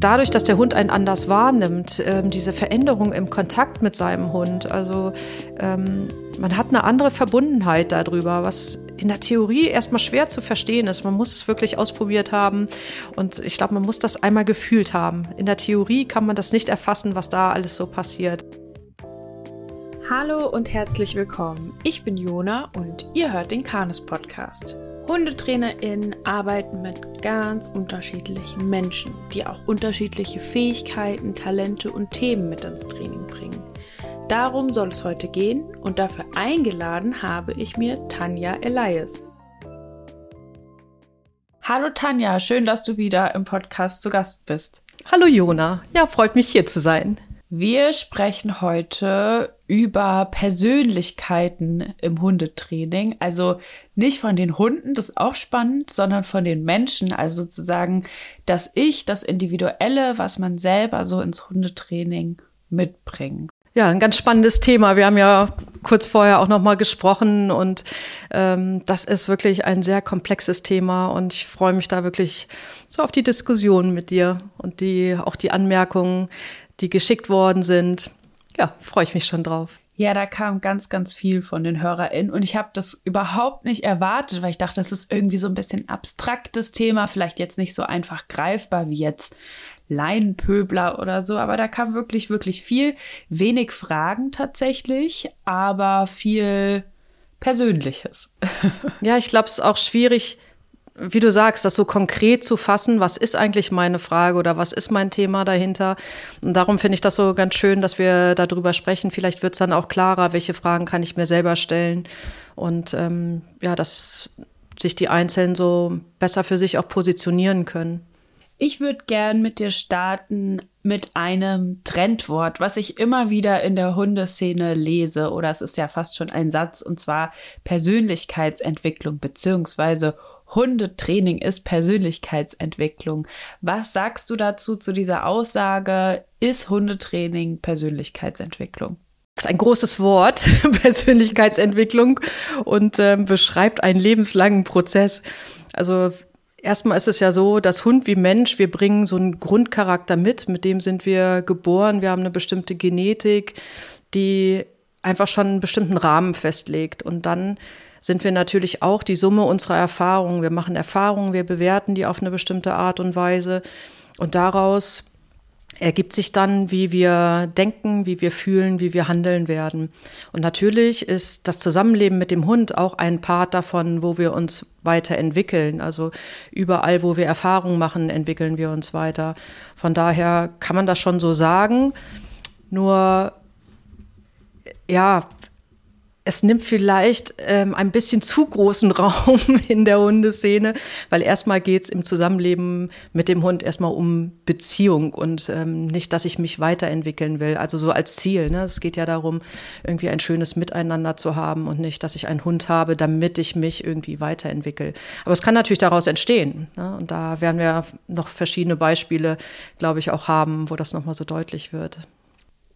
dadurch, dass der Hund einen anders wahrnimmt, ähm, diese Veränderung im Kontakt mit seinem Hund, also ähm, man hat eine andere Verbundenheit darüber, was in der Theorie erstmal schwer zu verstehen ist. Man muss es wirklich ausprobiert haben und ich glaube, man muss das einmal gefühlt haben. In der Theorie kann man das nicht erfassen, was da alles so passiert. Hallo und herzlich willkommen. Ich bin Jona und ihr hört den Kanes Podcast. HundetrainerInnen arbeiten mit ganz unterschiedlichen Menschen, die auch unterschiedliche Fähigkeiten, Talente und Themen mit ins Training bringen. Darum soll es heute gehen und dafür eingeladen habe ich mir Tanja Elias. Hallo Tanja, schön, dass du wieder im Podcast zu Gast bist. Hallo Jona, ja, freut mich hier zu sein. Wir sprechen heute über Persönlichkeiten im Hundetraining. Also nicht von den Hunden, das ist auch spannend, sondern von den Menschen. Also sozusagen das Ich, das Individuelle, was man selber so ins Hundetraining mitbringt. Ja, ein ganz spannendes Thema. Wir haben ja kurz vorher auch noch mal gesprochen und ähm, das ist wirklich ein sehr komplexes Thema und ich freue mich da wirklich so auf die Diskussion mit dir und die auch die Anmerkungen, die geschickt worden sind. Ja, freue ich mich schon drauf. Ja, da kam ganz, ganz viel von den HörerInnen und ich habe das überhaupt nicht erwartet, weil ich dachte, das ist irgendwie so ein bisschen abstraktes Thema, vielleicht jetzt nicht so einfach greifbar wie jetzt Laienpöbler oder so, aber da kam wirklich, wirklich viel. Wenig Fragen tatsächlich, aber viel Persönliches. ja, ich glaube, es ist auch schwierig, wie du sagst, das so konkret zu fassen, was ist eigentlich meine Frage oder was ist mein Thema dahinter. Und darum finde ich das so ganz schön, dass wir darüber sprechen. Vielleicht wird es dann auch klarer, welche Fragen kann ich mir selber stellen. Und ähm, ja, dass sich die Einzelnen so besser für sich auch positionieren können. Ich würde gern mit dir starten mit einem Trendwort, was ich immer wieder in der Hundeszene lese, oder es ist ja fast schon ein Satz, und zwar Persönlichkeitsentwicklung beziehungsweise Hundetraining ist Persönlichkeitsentwicklung. Was sagst du dazu zu dieser Aussage? Ist Hundetraining Persönlichkeitsentwicklung? Das ist ein großes Wort, Persönlichkeitsentwicklung, und ähm, beschreibt einen lebenslangen Prozess. Also erstmal ist es ja so, dass Hund wie Mensch, wir bringen so einen Grundcharakter mit, mit dem sind wir geboren, wir haben eine bestimmte Genetik, die einfach schon einen bestimmten Rahmen festlegt. Und dann sind wir natürlich auch die Summe unserer Erfahrungen. Wir machen Erfahrungen, wir bewerten die auf eine bestimmte Art und Weise. Und daraus ergibt sich dann, wie wir denken, wie wir fühlen, wie wir handeln werden. Und natürlich ist das Zusammenleben mit dem Hund auch ein Part davon, wo wir uns weiterentwickeln. Also überall, wo wir Erfahrungen machen, entwickeln wir uns weiter. Von daher kann man das schon so sagen. Nur ja, es nimmt vielleicht ähm, ein bisschen zu großen Raum in der Hundeszene, weil erstmal geht es im Zusammenleben mit dem Hund erstmal um Beziehung und ähm, nicht, dass ich mich weiterentwickeln will. Also so als Ziel. Ne? Es geht ja darum, irgendwie ein schönes Miteinander zu haben und nicht, dass ich einen Hund habe, damit ich mich irgendwie weiterentwickle. Aber es kann natürlich daraus entstehen. Ne? Und da werden wir noch verschiedene Beispiele, glaube ich, auch haben, wo das nochmal so deutlich wird.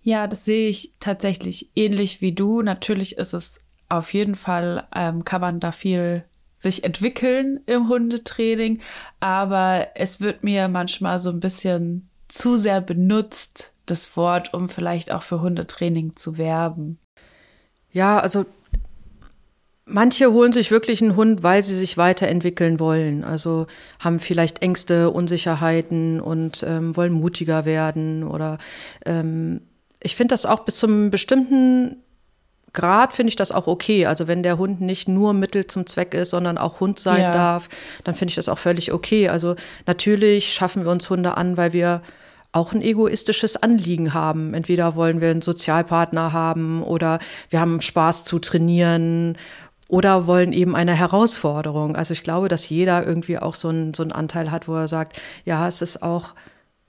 Ja, das sehe ich tatsächlich ähnlich wie du. Natürlich ist es auf jeden Fall, ähm, kann man da viel sich entwickeln im Hundetraining, aber es wird mir manchmal so ein bisschen zu sehr benutzt, das Wort, um vielleicht auch für Hundetraining zu werben. Ja, also Manche holen sich wirklich einen Hund, weil sie sich weiterentwickeln wollen. Also haben vielleicht Ängste, Unsicherheiten und ähm, wollen mutiger werden oder ähm, ich finde das auch bis zum bestimmten Grad finde ich das auch okay. Also wenn der Hund nicht nur Mittel zum Zweck ist, sondern auch Hund sein ja. darf, dann finde ich das auch völlig okay. Also natürlich schaffen wir uns Hunde an, weil wir auch ein egoistisches Anliegen haben. Entweder wollen wir einen Sozialpartner haben oder wir haben Spaß zu trainieren oder wollen eben eine Herausforderung. Also ich glaube, dass jeder irgendwie auch so einen, so einen Anteil hat, wo er sagt, ja, es ist auch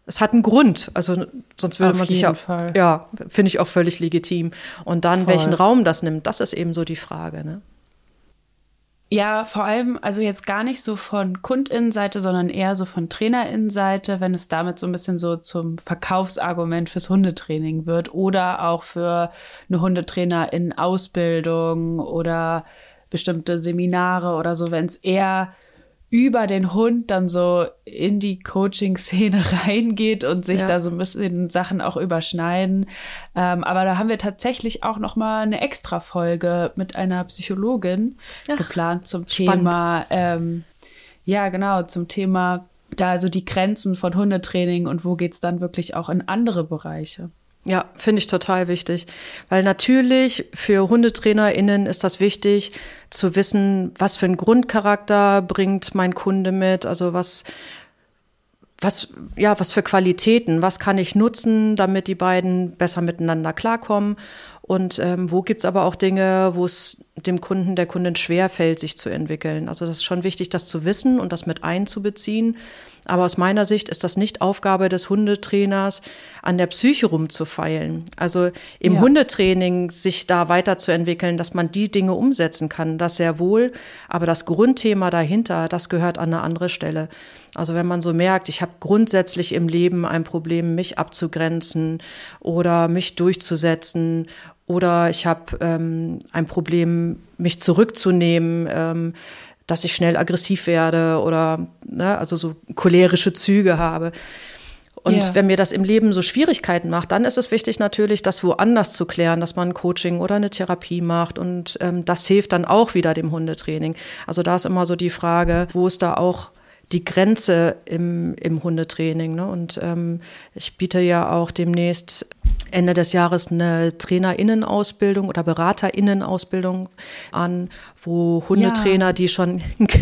es hat einen Grund. Also sonst würde Auf man sich ja, Fall. ja, finde ich auch völlig legitim. Und dann, Voll. welchen Raum das nimmt, das ist eben so die Frage. Ne? Ja, vor allem, also jetzt gar nicht so von Kundinnenseite, sondern eher so von Trainerinnenseite, wenn es damit so ein bisschen so zum Verkaufsargument fürs Hundetraining wird oder auch für eine Hundetrainer in Ausbildung oder bestimmte Seminare oder so, wenn es eher über den Hund dann so in die Coaching-Szene reingeht und sich ja. da so ein bisschen Sachen auch überschneiden. Ähm, aber da haben wir tatsächlich auch noch mal eine extra Folge mit einer Psychologin Ach, geplant zum spannend. Thema. Ähm, ja, genau zum Thema da also die Grenzen von Hundetraining und wo geht's dann wirklich auch in andere Bereiche. Ja, finde ich total wichtig. Weil natürlich für HundetrainerInnen ist das wichtig, zu wissen, was für einen Grundcharakter bringt mein Kunde mit, also was, was, ja, was für Qualitäten, was kann ich nutzen, damit die beiden besser miteinander klarkommen und ähm, wo gibt's aber auch Dinge, wo es dem Kunden, der Kundin schwerfällt, sich zu entwickeln. Also das ist schon wichtig, das zu wissen und das mit einzubeziehen. Aber aus meiner Sicht ist das nicht Aufgabe des Hundetrainers, an der Psyche rumzufeilen. Also im ja. Hundetraining sich da weiterzuentwickeln, dass man die Dinge umsetzen kann, das sehr wohl. Aber das Grundthema dahinter, das gehört an eine andere Stelle. Also wenn man so merkt, ich habe grundsätzlich im Leben ein Problem, mich abzugrenzen oder mich durchzusetzen oder ich habe ähm, ein Problem, mich zurückzunehmen, ähm, dass ich schnell aggressiv werde oder ne, also so cholerische Züge habe. Und ja. wenn mir das im Leben so Schwierigkeiten macht, dann ist es wichtig natürlich, das woanders zu klären, dass man ein Coaching oder eine Therapie macht. Und ähm, das hilft dann auch wieder dem Hundetraining. Also da ist immer so die Frage, wo ist da auch die Grenze im, im Hundetraining. Ne? Und ähm, ich biete ja auch demnächst Ende des Jahres eine Trainerinnenausbildung oder Beraterinnen-Ausbildung an, wo Hundetrainer, ja. die schon,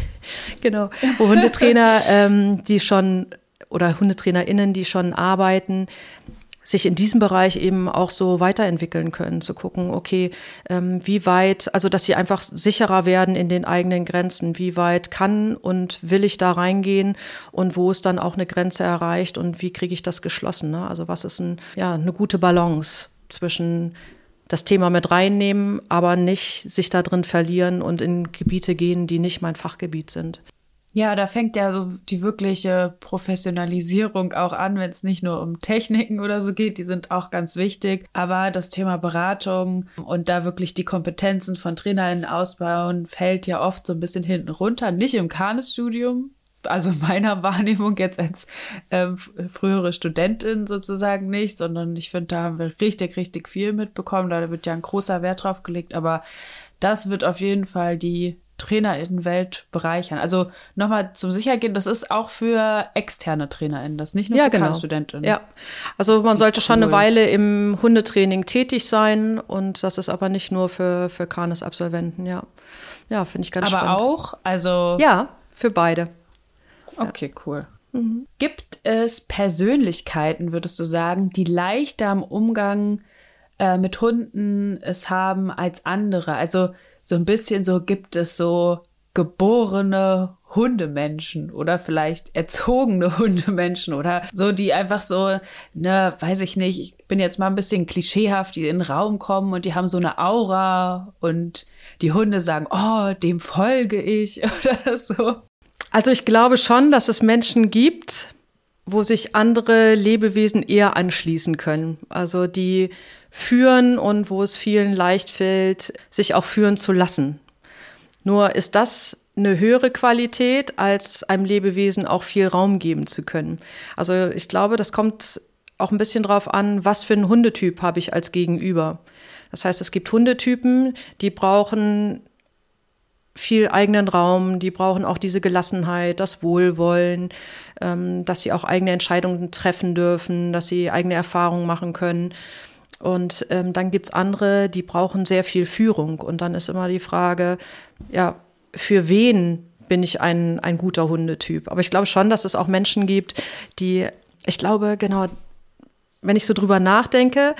genau, wo Hundetrainer, ähm, die schon oder HundetrainerInnen, die schon arbeiten, sich in diesem Bereich eben auch so weiterentwickeln können, zu gucken, okay, ähm, wie weit, also dass sie einfach sicherer werden in den eigenen Grenzen, wie weit kann und will ich da reingehen und wo ist dann auch eine Grenze erreicht und wie kriege ich das geschlossen. Ne? Also was ist ein, ja, eine gute Balance zwischen das Thema mit reinnehmen, aber nicht sich da drin verlieren und in Gebiete gehen, die nicht mein Fachgebiet sind. Ja, da fängt ja so die wirkliche Professionalisierung auch an, wenn es nicht nur um Techniken oder so geht, die sind auch ganz wichtig. Aber das Thema Beratung und da wirklich die Kompetenzen von TrainerInnen ausbauen, fällt ja oft so ein bisschen hinten runter. Nicht im Kanes-Studium, also meiner Wahrnehmung jetzt als ähm, frühere Studentin sozusagen nicht, sondern ich finde, da haben wir richtig, richtig viel mitbekommen. Da wird ja ein großer Wert drauf gelegt, aber das wird auf jeden Fall die TrainerInnenwelt bereichern. Also nochmal zum Sichergehen, das ist auch für externe TrainerInnen, das nicht nur ja, für genau. Studentinnen. Ja, also man sollte schon eine Weile im Hundetraining tätig sein und das ist aber nicht nur für, für Kanes-Absolventen, ja. Ja, finde ich ganz aber spannend. Aber auch, also. Ja, für beide. Okay, ja. cool. Mhm. Gibt es Persönlichkeiten, würdest du sagen, die leichter im Umgang äh, mit Hunden es haben als andere? Also so ein bisschen so gibt es so geborene Hundemenschen oder vielleicht erzogene Hundemenschen oder so, die einfach so, ne, weiß ich nicht, ich bin jetzt mal ein bisschen klischeehaft, die in den Raum kommen und die haben so eine Aura und die Hunde sagen, oh, dem folge ich oder so. Also ich glaube schon, dass es Menschen gibt, wo sich andere Lebewesen eher anschließen können. Also die führen und wo es vielen leicht fällt, sich auch führen zu lassen. Nur ist das eine höhere Qualität, als einem Lebewesen auch viel Raum geben zu können. Also ich glaube, das kommt auch ein bisschen drauf an, was für einen Hundetyp habe ich als Gegenüber. Das heißt, es gibt Hundetypen, die brauchen viel eigenen Raum, die brauchen auch diese Gelassenheit, das Wohlwollen, ähm, dass sie auch eigene Entscheidungen treffen dürfen, dass sie eigene Erfahrungen machen können. Und ähm, dann gibt's andere, die brauchen sehr viel Führung. Und dann ist immer die Frage, ja, für wen bin ich ein, ein guter Hundetyp? Aber ich glaube schon, dass es auch Menschen gibt, die, ich glaube, genau, wenn ich so drüber nachdenke,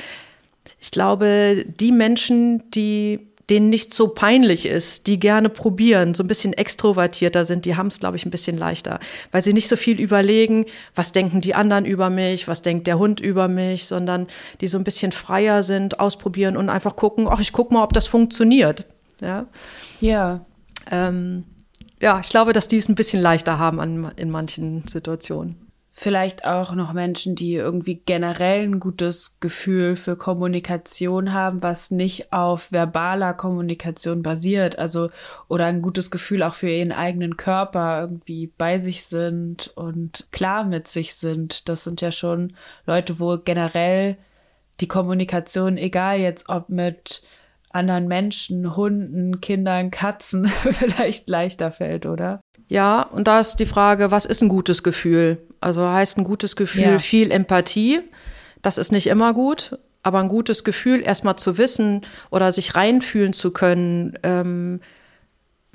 ich glaube, die Menschen, die denen nicht so peinlich ist, die gerne probieren, so ein bisschen extrovertierter sind, die haben es, glaube ich, ein bisschen leichter, weil sie nicht so viel überlegen, was denken die anderen über mich, was denkt der Hund über mich, sondern die so ein bisschen freier sind, ausprobieren und einfach gucken, ach, ich guck mal, ob das funktioniert. Ja. Ja. Ähm, ja, ich glaube, dass die es ein bisschen leichter haben an, in manchen Situationen. Vielleicht auch noch Menschen, die irgendwie generell ein gutes Gefühl für Kommunikation haben, was nicht auf verbaler Kommunikation basiert, also oder ein gutes Gefühl auch für ihren eigenen Körper irgendwie bei sich sind und klar mit sich sind. Das sind ja schon Leute, wo generell die Kommunikation, egal jetzt ob mit anderen Menschen, Hunden, Kindern, Katzen vielleicht leichter fällt, oder? Ja, und da ist die Frage, was ist ein gutes Gefühl? Also heißt ein gutes Gefühl ja. viel Empathie. Das ist nicht immer gut, aber ein gutes Gefühl, erstmal zu wissen oder sich reinfühlen zu können, ähm,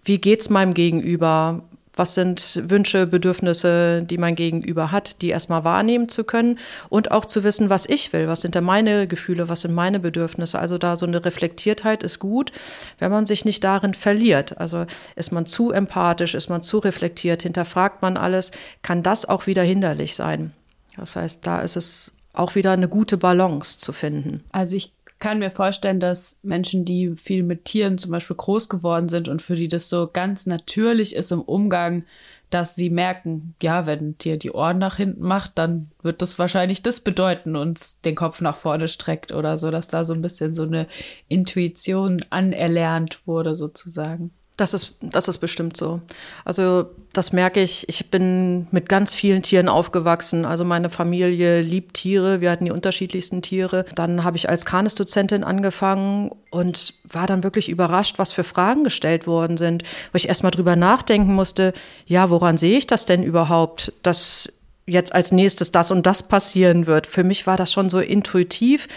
wie geht's meinem Gegenüber? Was sind Wünsche, Bedürfnisse, die mein Gegenüber hat, die erstmal wahrnehmen zu können und auch zu wissen, was ich will, was sind denn meine Gefühle, was sind meine Bedürfnisse. Also da so eine Reflektiertheit ist gut, wenn man sich nicht darin verliert. Also ist man zu empathisch, ist man zu reflektiert, hinterfragt man alles, kann das auch wieder hinderlich sein. Das heißt, da ist es auch wieder eine gute Balance zu finden. Also ich kann mir vorstellen, dass Menschen, die viel mit Tieren zum Beispiel groß geworden sind und für die das so ganz natürlich ist im Umgang, dass sie merken, ja, wenn ein Tier die Ohren nach hinten macht, dann wird das wahrscheinlich das bedeuten und den Kopf nach vorne streckt oder so, dass da so ein bisschen so eine Intuition anerlernt wurde sozusagen. Das ist, das ist bestimmt so. Also das merke ich. Ich bin mit ganz vielen Tieren aufgewachsen. Also meine Familie liebt Tiere. Wir hatten die unterschiedlichsten Tiere. Dann habe ich als Kanisdozentin angefangen und war dann wirklich überrascht, was für Fragen gestellt worden sind. Wo ich erst mal drüber nachdenken musste, ja, woran sehe ich das denn überhaupt, dass jetzt als nächstes das und das passieren wird? Für mich war das schon so intuitiv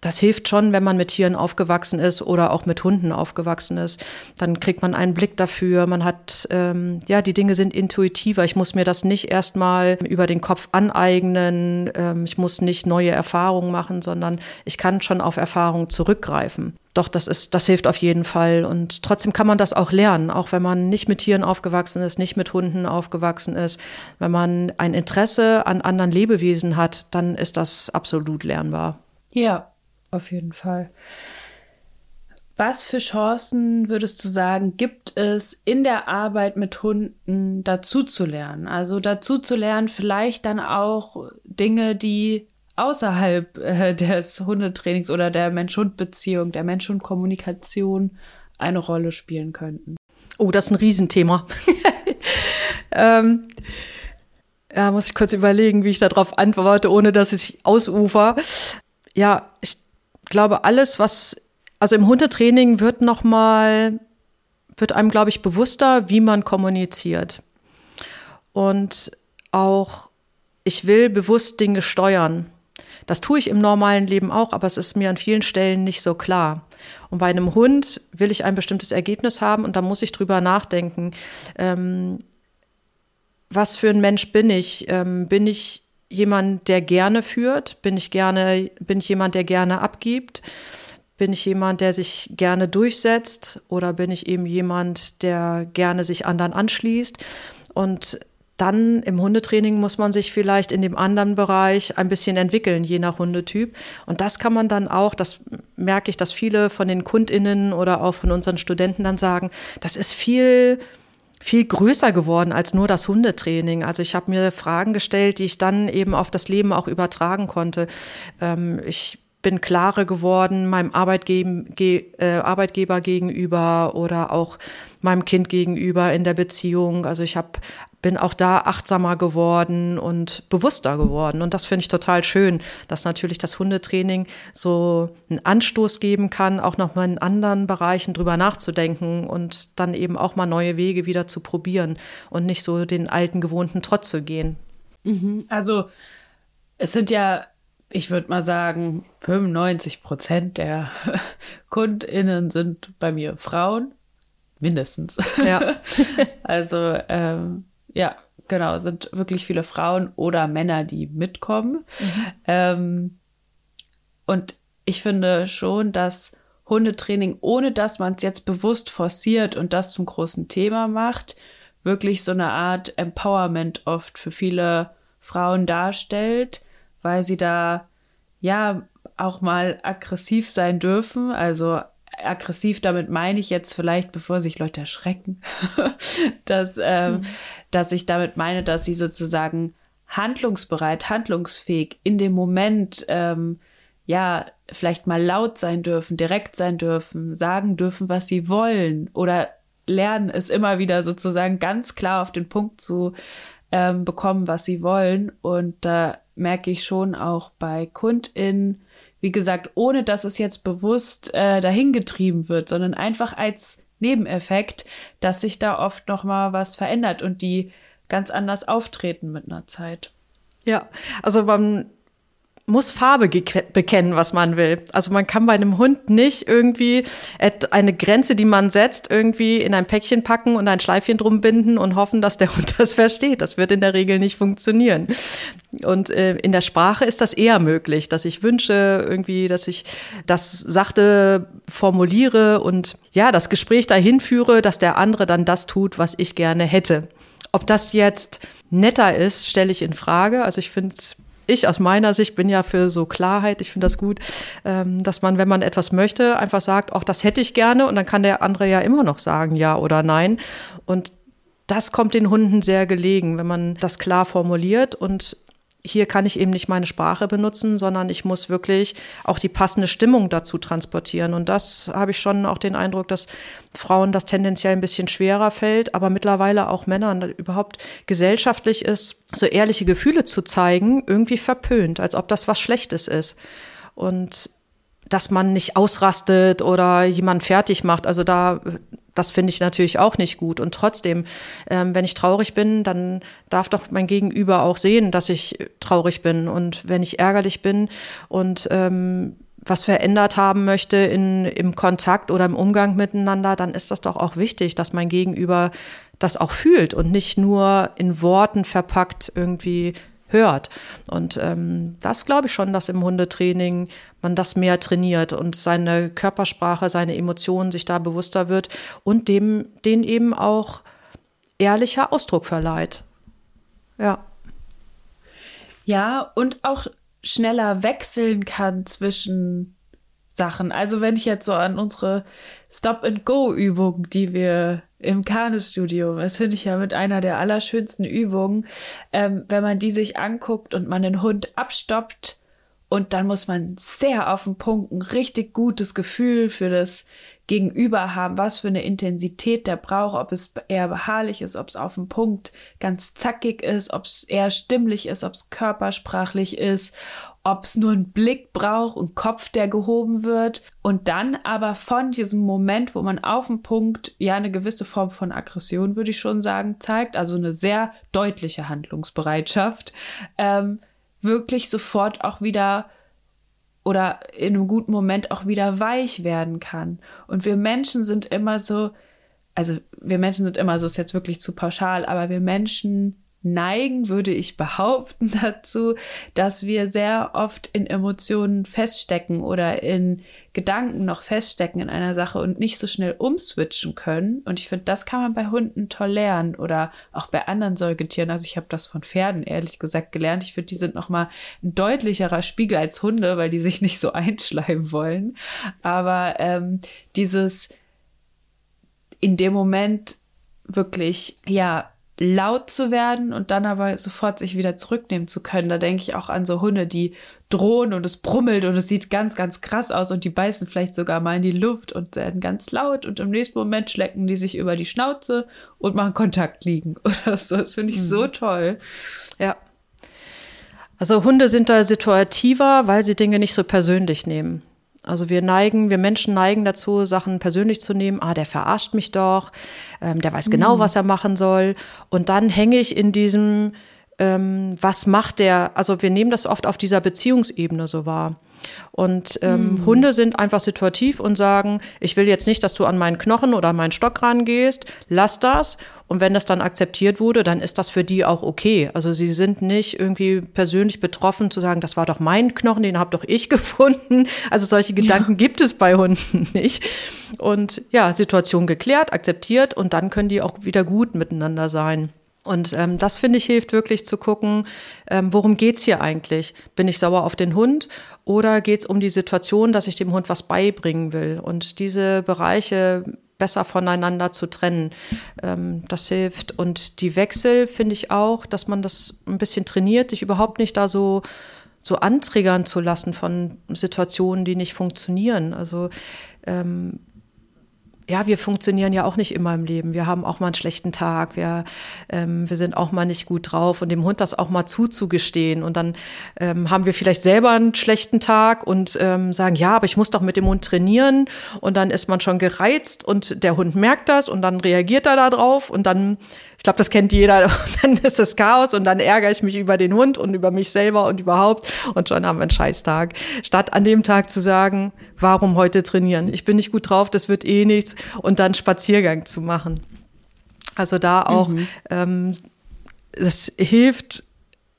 das hilft schon, wenn man mit Tieren aufgewachsen ist oder auch mit Hunden aufgewachsen ist. Dann kriegt man einen Blick dafür. Man hat, ähm, ja, die Dinge sind intuitiver. Ich muss mir das nicht erstmal über den Kopf aneignen. Ähm, ich muss nicht neue Erfahrungen machen, sondern ich kann schon auf Erfahrungen zurückgreifen. Doch, das ist, das hilft auf jeden Fall. Und trotzdem kann man das auch lernen, auch wenn man nicht mit Tieren aufgewachsen ist, nicht mit Hunden aufgewachsen ist. Wenn man ein Interesse an anderen Lebewesen hat, dann ist das absolut lernbar. Ja, auf jeden Fall. Was für Chancen würdest du sagen, gibt es in der Arbeit mit Hunden dazu zu lernen? Also dazu zu lernen, vielleicht dann auch Dinge, die außerhalb äh, des Hundetrainings oder der Mensch-Hund-Beziehung, der Mensch-Hund-Kommunikation eine Rolle spielen könnten. Oh, das ist ein Riesenthema. ähm, ja, muss ich kurz überlegen, wie ich darauf antworte, ohne dass ich ausufer. Ja, ich glaube, alles, was, also im Hundetraining wird nochmal, wird einem, glaube ich, bewusster, wie man kommuniziert. Und auch, ich will bewusst Dinge steuern. Das tue ich im normalen Leben auch, aber es ist mir an vielen Stellen nicht so klar. Und bei einem Hund will ich ein bestimmtes Ergebnis haben und da muss ich drüber nachdenken. Ähm, was für ein Mensch bin ich? Ähm, bin ich jemand, der gerne führt? Bin ich gerne, bin ich jemand, der gerne abgibt? Bin ich jemand, der sich gerne durchsetzt? Oder bin ich eben jemand, der gerne sich anderen anschließt? Und dann im Hundetraining muss man sich vielleicht in dem anderen Bereich ein bisschen entwickeln, je nach Hundetyp. Und das kann man dann auch, das merke ich, dass viele von den KundInnen oder auch von unseren Studenten dann sagen, das ist viel viel größer geworden als nur das Hundetraining. Also ich habe mir Fragen gestellt, die ich dann eben auf das Leben auch übertragen konnte. Ähm, ich bin klarer geworden meinem Arbeitgeber, äh, Arbeitgeber gegenüber oder auch meinem Kind gegenüber in der Beziehung. Also ich hab, bin auch da achtsamer geworden und bewusster geworden. Und das finde ich total schön, dass natürlich das Hundetraining so einen Anstoß geben kann, auch noch mal in anderen Bereichen drüber nachzudenken und dann eben auch mal neue Wege wieder zu probieren und nicht so den alten gewohnten Trotz zu gehen. Mhm. Also es sind ja ich würde mal sagen, 95 Prozent der KundInnen sind bei mir Frauen. Mindestens. Ja. also, ähm, ja, genau, sind wirklich viele Frauen oder Männer, die mitkommen. Mhm. Ähm, und ich finde schon, dass Hundetraining, ohne dass man es jetzt bewusst forciert und das zum großen Thema macht, wirklich so eine Art Empowerment oft für viele Frauen darstellt, weil sie da ja auch mal aggressiv sein dürfen. Also aggressiv, damit meine ich jetzt vielleicht, bevor sich Leute erschrecken, dass, ähm, mhm. Dass ich damit meine, dass sie sozusagen handlungsbereit, handlungsfähig, in dem Moment, ähm, ja, vielleicht mal laut sein dürfen, direkt sein dürfen, sagen dürfen, was sie wollen oder lernen es immer wieder sozusagen ganz klar auf den Punkt zu ähm, bekommen, was sie wollen. Und da merke ich schon auch bei KundInnen, wie gesagt, ohne dass es jetzt bewusst äh, dahingetrieben wird, sondern einfach als Nebeneffekt, dass sich da oft noch mal was verändert und die ganz anders auftreten mit einer Zeit. Ja, also man muss Farbe bekennen, was man will. Also man kann bei einem Hund nicht irgendwie eine Grenze, die man setzt, irgendwie in ein Päckchen packen und ein Schleifchen drum binden und hoffen, dass der Hund das versteht. Das wird in der Regel nicht funktionieren. Und äh, in der Sprache ist das eher möglich, dass ich wünsche irgendwie, dass ich das sachte formuliere und ja, das Gespräch dahin führe, dass der andere dann das tut, was ich gerne hätte. Ob das jetzt netter ist, stelle ich in Frage. Also ich finde es ich aus meiner Sicht bin ja für so Klarheit. Ich finde das gut, ähm, dass man, wenn man etwas möchte, einfach sagt, auch das hätte ich gerne und dann kann der andere ja immer noch sagen ja oder nein. Und das kommt den Hunden sehr gelegen, wenn man das klar formuliert und hier kann ich eben nicht meine Sprache benutzen, sondern ich muss wirklich auch die passende Stimmung dazu transportieren. Und das habe ich schon auch den Eindruck, dass Frauen das tendenziell ein bisschen schwerer fällt, aber mittlerweile auch Männern überhaupt gesellschaftlich ist, so ehrliche Gefühle zu zeigen, irgendwie verpönt, als ob das was Schlechtes ist. Und dass man nicht ausrastet oder jemand fertig macht. Also da das finde ich natürlich auch nicht gut. Und trotzdem, ähm, wenn ich traurig bin, dann darf doch mein Gegenüber auch sehen, dass ich traurig bin. Und wenn ich ärgerlich bin und ähm, was verändert haben möchte in, im Kontakt oder im Umgang miteinander, dann ist das doch auch wichtig, dass mein Gegenüber das auch fühlt und nicht nur in Worten verpackt irgendwie hört. Und ähm, das glaube ich schon, dass im Hundetraining man das mehr trainiert und seine Körpersprache, seine Emotionen sich da bewusster wird und dem den eben auch ehrlicher Ausdruck verleiht. Ja. Ja, und auch schneller wechseln kann zwischen Sachen. Also wenn ich jetzt so an unsere Stop-and-Go-Übung, die wir im Kanestudio, das finde ich ja mit einer der allerschönsten Übungen, ähm, wenn man die sich anguckt und man den Hund abstoppt und dann muss man sehr auf den Punkt ein richtig gutes Gefühl für das Gegenüber haben, was für eine Intensität der braucht, ob es eher beharrlich ist, ob es auf dem Punkt ganz zackig ist, ob es eher stimmlich ist, ob es körpersprachlich ist, ob es nur einen Blick braucht und Kopf, der gehoben wird. Und dann aber von diesem Moment, wo man auf dem Punkt ja eine gewisse Form von Aggression, würde ich schon sagen, zeigt, also eine sehr deutliche Handlungsbereitschaft, ähm, wirklich sofort auch wieder oder in einem guten Moment auch wieder weich werden kann. Und wir Menschen sind immer so, also wir Menschen sind immer so, ist jetzt wirklich zu pauschal, aber wir Menschen neigen, würde ich behaupten, dazu, dass wir sehr oft in Emotionen feststecken oder in Gedanken noch feststecken in einer Sache und nicht so schnell umswitchen können. Und ich finde, das kann man bei Hunden toll lernen oder auch bei anderen Säugetieren. Also ich habe das von Pferden ehrlich gesagt gelernt. Ich finde, die sind noch mal ein deutlicherer Spiegel als Hunde, weil die sich nicht so einschleimen wollen. Aber ähm, dieses in dem Moment wirklich, ja, laut zu werden und dann aber sofort sich wieder zurücknehmen zu können. Da denke ich auch an so Hunde, die drohen und es brummelt und es sieht ganz, ganz krass aus und die beißen vielleicht sogar mal in die Luft und werden ganz laut und im nächsten Moment schlecken die sich über die Schnauze und machen Kontakt liegen oder so. Das finde ich mhm. so toll. Ja. Also Hunde sind da situativer, weil sie Dinge nicht so persönlich nehmen. Also wir neigen, wir Menschen neigen dazu, Sachen persönlich zu nehmen. Ah, der verarscht mich doch, ähm, der weiß genau, mhm. was er machen soll. Und dann hänge ich in diesem, ähm, was macht der? Also wir nehmen das oft auf dieser Beziehungsebene so wahr. Und ähm, mhm. Hunde sind einfach situativ und sagen, ich will jetzt nicht, dass du an meinen Knochen oder an meinen Stock rangehst, lass das. Und wenn das dann akzeptiert wurde, dann ist das für die auch okay. Also sie sind nicht irgendwie persönlich betroffen zu sagen, das war doch mein Knochen, den habe doch ich gefunden. Also solche Gedanken ja. gibt es bei Hunden nicht. Und ja, Situation geklärt, akzeptiert und dann können die auch wieder gut miteinander sein. Und ähm, das finde ich hilft wirklich zu gucken, ähm, worum geht's hier eigentlich? Bin ich sauer auf den Hund oder geht's um die Situation, dass ich dem Hund was beibringen will? Und diese Bereiche besser voneinander zu trennen. Ähm, das hilft. Und die Wechsel finde ich auch, dass man das ein bisschen trainiert, sich überhaupt nicht da so so antriggern zu lassen von Situationen, die nicht funktionieren. Also ähm, ja, wir funktionieren ja auch nicht immer im Leben. Wir haben auch mal einen schlechten Tag. Wir, ähm, wir sind auch mal nicht gut drauf und dem Hund das auch mal zuzugestehen. Und dann ähm, haben wir vielleicht selber einen schlechten Tag und ähm, sagen, ja, aber ich muss doch mit dem Hund trainieren. Und dann ist man schon gereizt und der Hund merkt das und dann reagiert er da drauf und dann ich glaube, das kennt jeder. dann ist es Chaos und dann ärgere ich mich über den Hund und über mich selber und überhaupt. Und schon haben wir einen Scheißtag. Statt an dem Tag zu sagen, warum heute trainieren? Ich bin nicht gut drauf, das wird eh nichts. Und dann Spaziergang zu machen. Also da auch, mhm. ähm, das hilft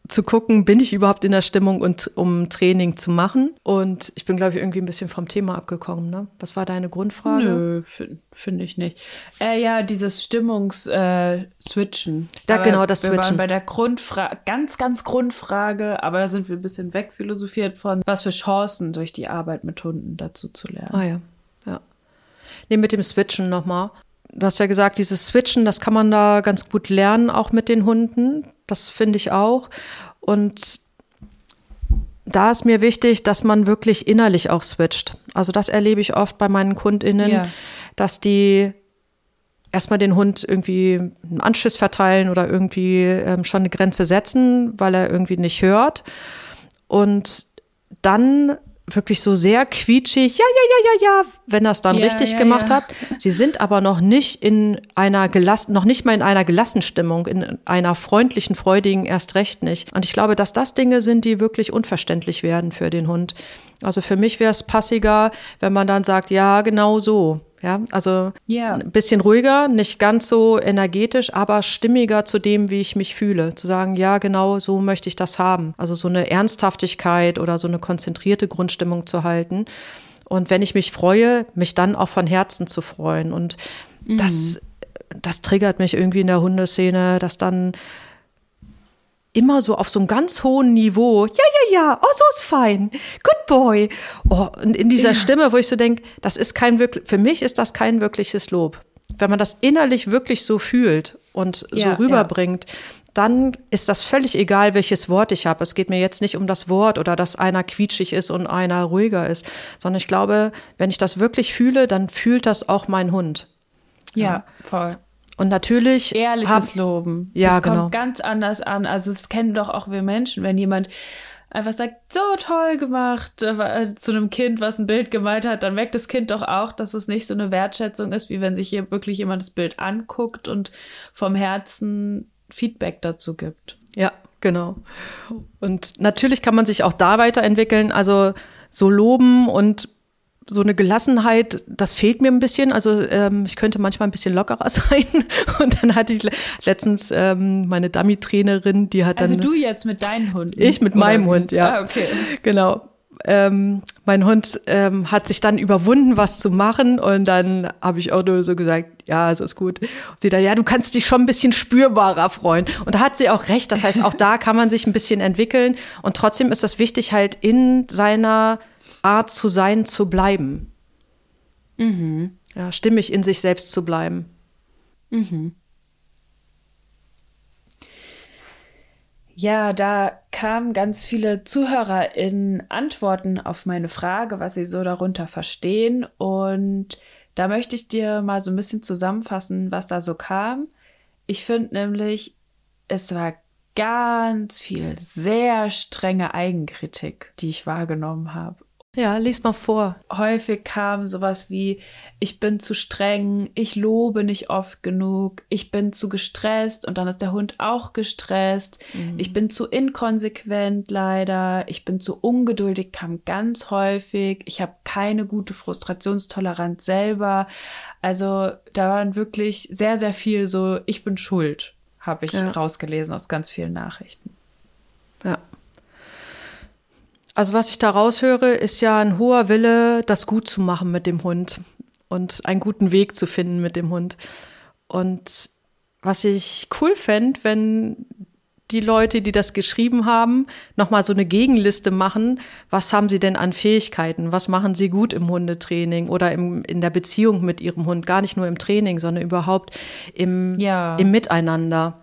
zu gucken, bin ich überhaupt in der Stimmung, und, um Training zu machen. Und ich bin, glaube ich, irgendwie ein bisschen vom Thema abgekommen. Ne? Was war deine Grundfrage? Nö, finde find ich nicht. Äh, ja, dieses Stimmungs-Switchen. Äh, da, genau, das wir Switchen. Waren bei der Grundfrage, ganz, ganz Grundfrage, aber da sind wir ein bisschen wegphilosophiert von, was für Chancen durch die Arbeit mit Hunden dazu zu lernen. Ah ja, ja. Nee, mit dem Switchen nochmal du hast ja gesagt, dieses Switchen, das kann man da ganz gut lernen, auch mit den Hunden. Das finde ich auch. Und da ist mir wichtig, dass man wirklich innerlich auch switcht. Also das erlebe ich oft bei meinen KundInnen, ja. dass die erstmal den Hund irgendwie einen Anschiss verteilen oder irgendwie ähm, schon eine Grenze setzen, weil er irgendwie nicht hört. Und dann wirklich so sehr quietschig, ja, ja, ja, ja, ja, wenn er es dann ja, richtig ja, gemacht ja. hat. Sie sind aber noch nicht in einer gelassen, noch nicht mal in einer gelassen Stimmung, in einer freundlichen, freudigen erst recht nicht. Und ich glaube, dass das Dinge sind, die wirklich unverständlich werden für den Hund. Also für mich wäre es passiger, wenn man dann sagt, ja, genau so. Ja, also yeah. ein bisschen ruhiger, nicht ganz so energetisch, aber stimmiger zu dem, wie ich mich fühle. Zu sagen, ja, genau so möchte ich das haben. Also so eine Ernsthaftigkeit oder so eine konzentrierte Grundstimmung zu halten. Und wenn ich mich freue, mich dann auch von Herzen zu freuen. Und mhm. das, das triggert mich irgendwie in der Hundeszene, dass dann immer so auf so einem ganz hohen Niveau, ja, ja, ja, oh, so ist fein, good boy. Oh, und in dieser ja. Stimme, wo ich so denke, das ist kein wirklich, für mich ist das kein wirkliches Lob. Wenn man das innerlich wirklich so fühlt und ja, so rüberbringt, ja. dann ist das völlig egal, welches Wort ich habe. Es geht mir jetzt nicht um das Wort oder dass einer quietschig ist und einer ruhiger ist, sondern ich glaube, wenn ich das wirklich fühle, dann fühlt das auch mein Hund. Ja, voll. Und natürlich. Ehrliches hab, Loben. Ja, das genau. kommt ganz anders an. Also, es kennen doch auch wir Menschen, wenn jemand einfach sagt, so toll gemacht äh, zu einem Kind, was ein Bild gemalt hat, dann merkt das Kind doch auch, dass es nicht so eine Wertschätzung ist, wie wenn sich hier wirklich jemand das Bild anguckt und vom Herzen Feedback dazu gibt. Ja, genau. Und natürlich kann man sich auch da weiterentwickeln. Also so loben und so eine Gelassenheit, das fehlt mir ein bisschen. Also ähm, ich könnte manchmal ein bisschen lockerer sein. Und dann hatte ich letztens ähm, meine Dummy-Trainerin, die hat also dann. Also du jetzt mit deinem Hund? Ich mit meinem Hund, ja. Ah, okay. Genau. Ähm, mein Hund ähm, hat sich dann überwunden, was zu machen. Und dann habe ich auch nur so gesagt, ja, es ist gut. Und sie da, ja, du kannst dich schon ein bisschen spürbarer freuen. Und da hat sie auch recht. Das heißt, auch da kann man sich ein bisschen entwickeln. Und trotzdem ist das wichtig, halt in seiner Art zu sein, zu bleiben. Mhm. Ja, stimmig in sich selbst zu bleiben. Mhm. Ja, da kamen ganz viele Zuhörer in Antworten auf meine Frage, was sie so darunter verstehen. Und da möchte ich dir mal so ein bisschen zusammenfassen, was da so kam. Ich finde nämlich, es war ganz viel sehr strenge Eigenkritik, die ich wahrgenommen habe. Ja, lies mal vor. Häufig kam sowas wie, ich bin zu streng, ich lobe nicht oft genug, ich bin zu gestresst und dann ist der Hund auch gestresst, mhm. ich bin zu inkonsequent leider, ich bin zu ungeduldig, kam ganz häufig, ich habe keine gute Frustrationstoleranz selber. Also da waren wirklich sehr, sehr viel so, ich bin schuld, habe ich ja. rausgelesen aus ganz vielen Nachrichten. Ja. Also was ich da raushöre, ist ja ein hoher Wille, das gut zu machen mit dem Hund und einen guten Weg zu finden mit dem Hund. Und was ich cool fände, wenn die Leute, die das geschrieben haben, nochmal so eine Gegenliste machen. Was haben sie denn an Fähigkeiten? Was machen sie gut im Hundetraining oder im, in der Beziehung mit ihrem Hund? Gar nicht nur im Training, sondern überhaupt im, ja. im Miteinander.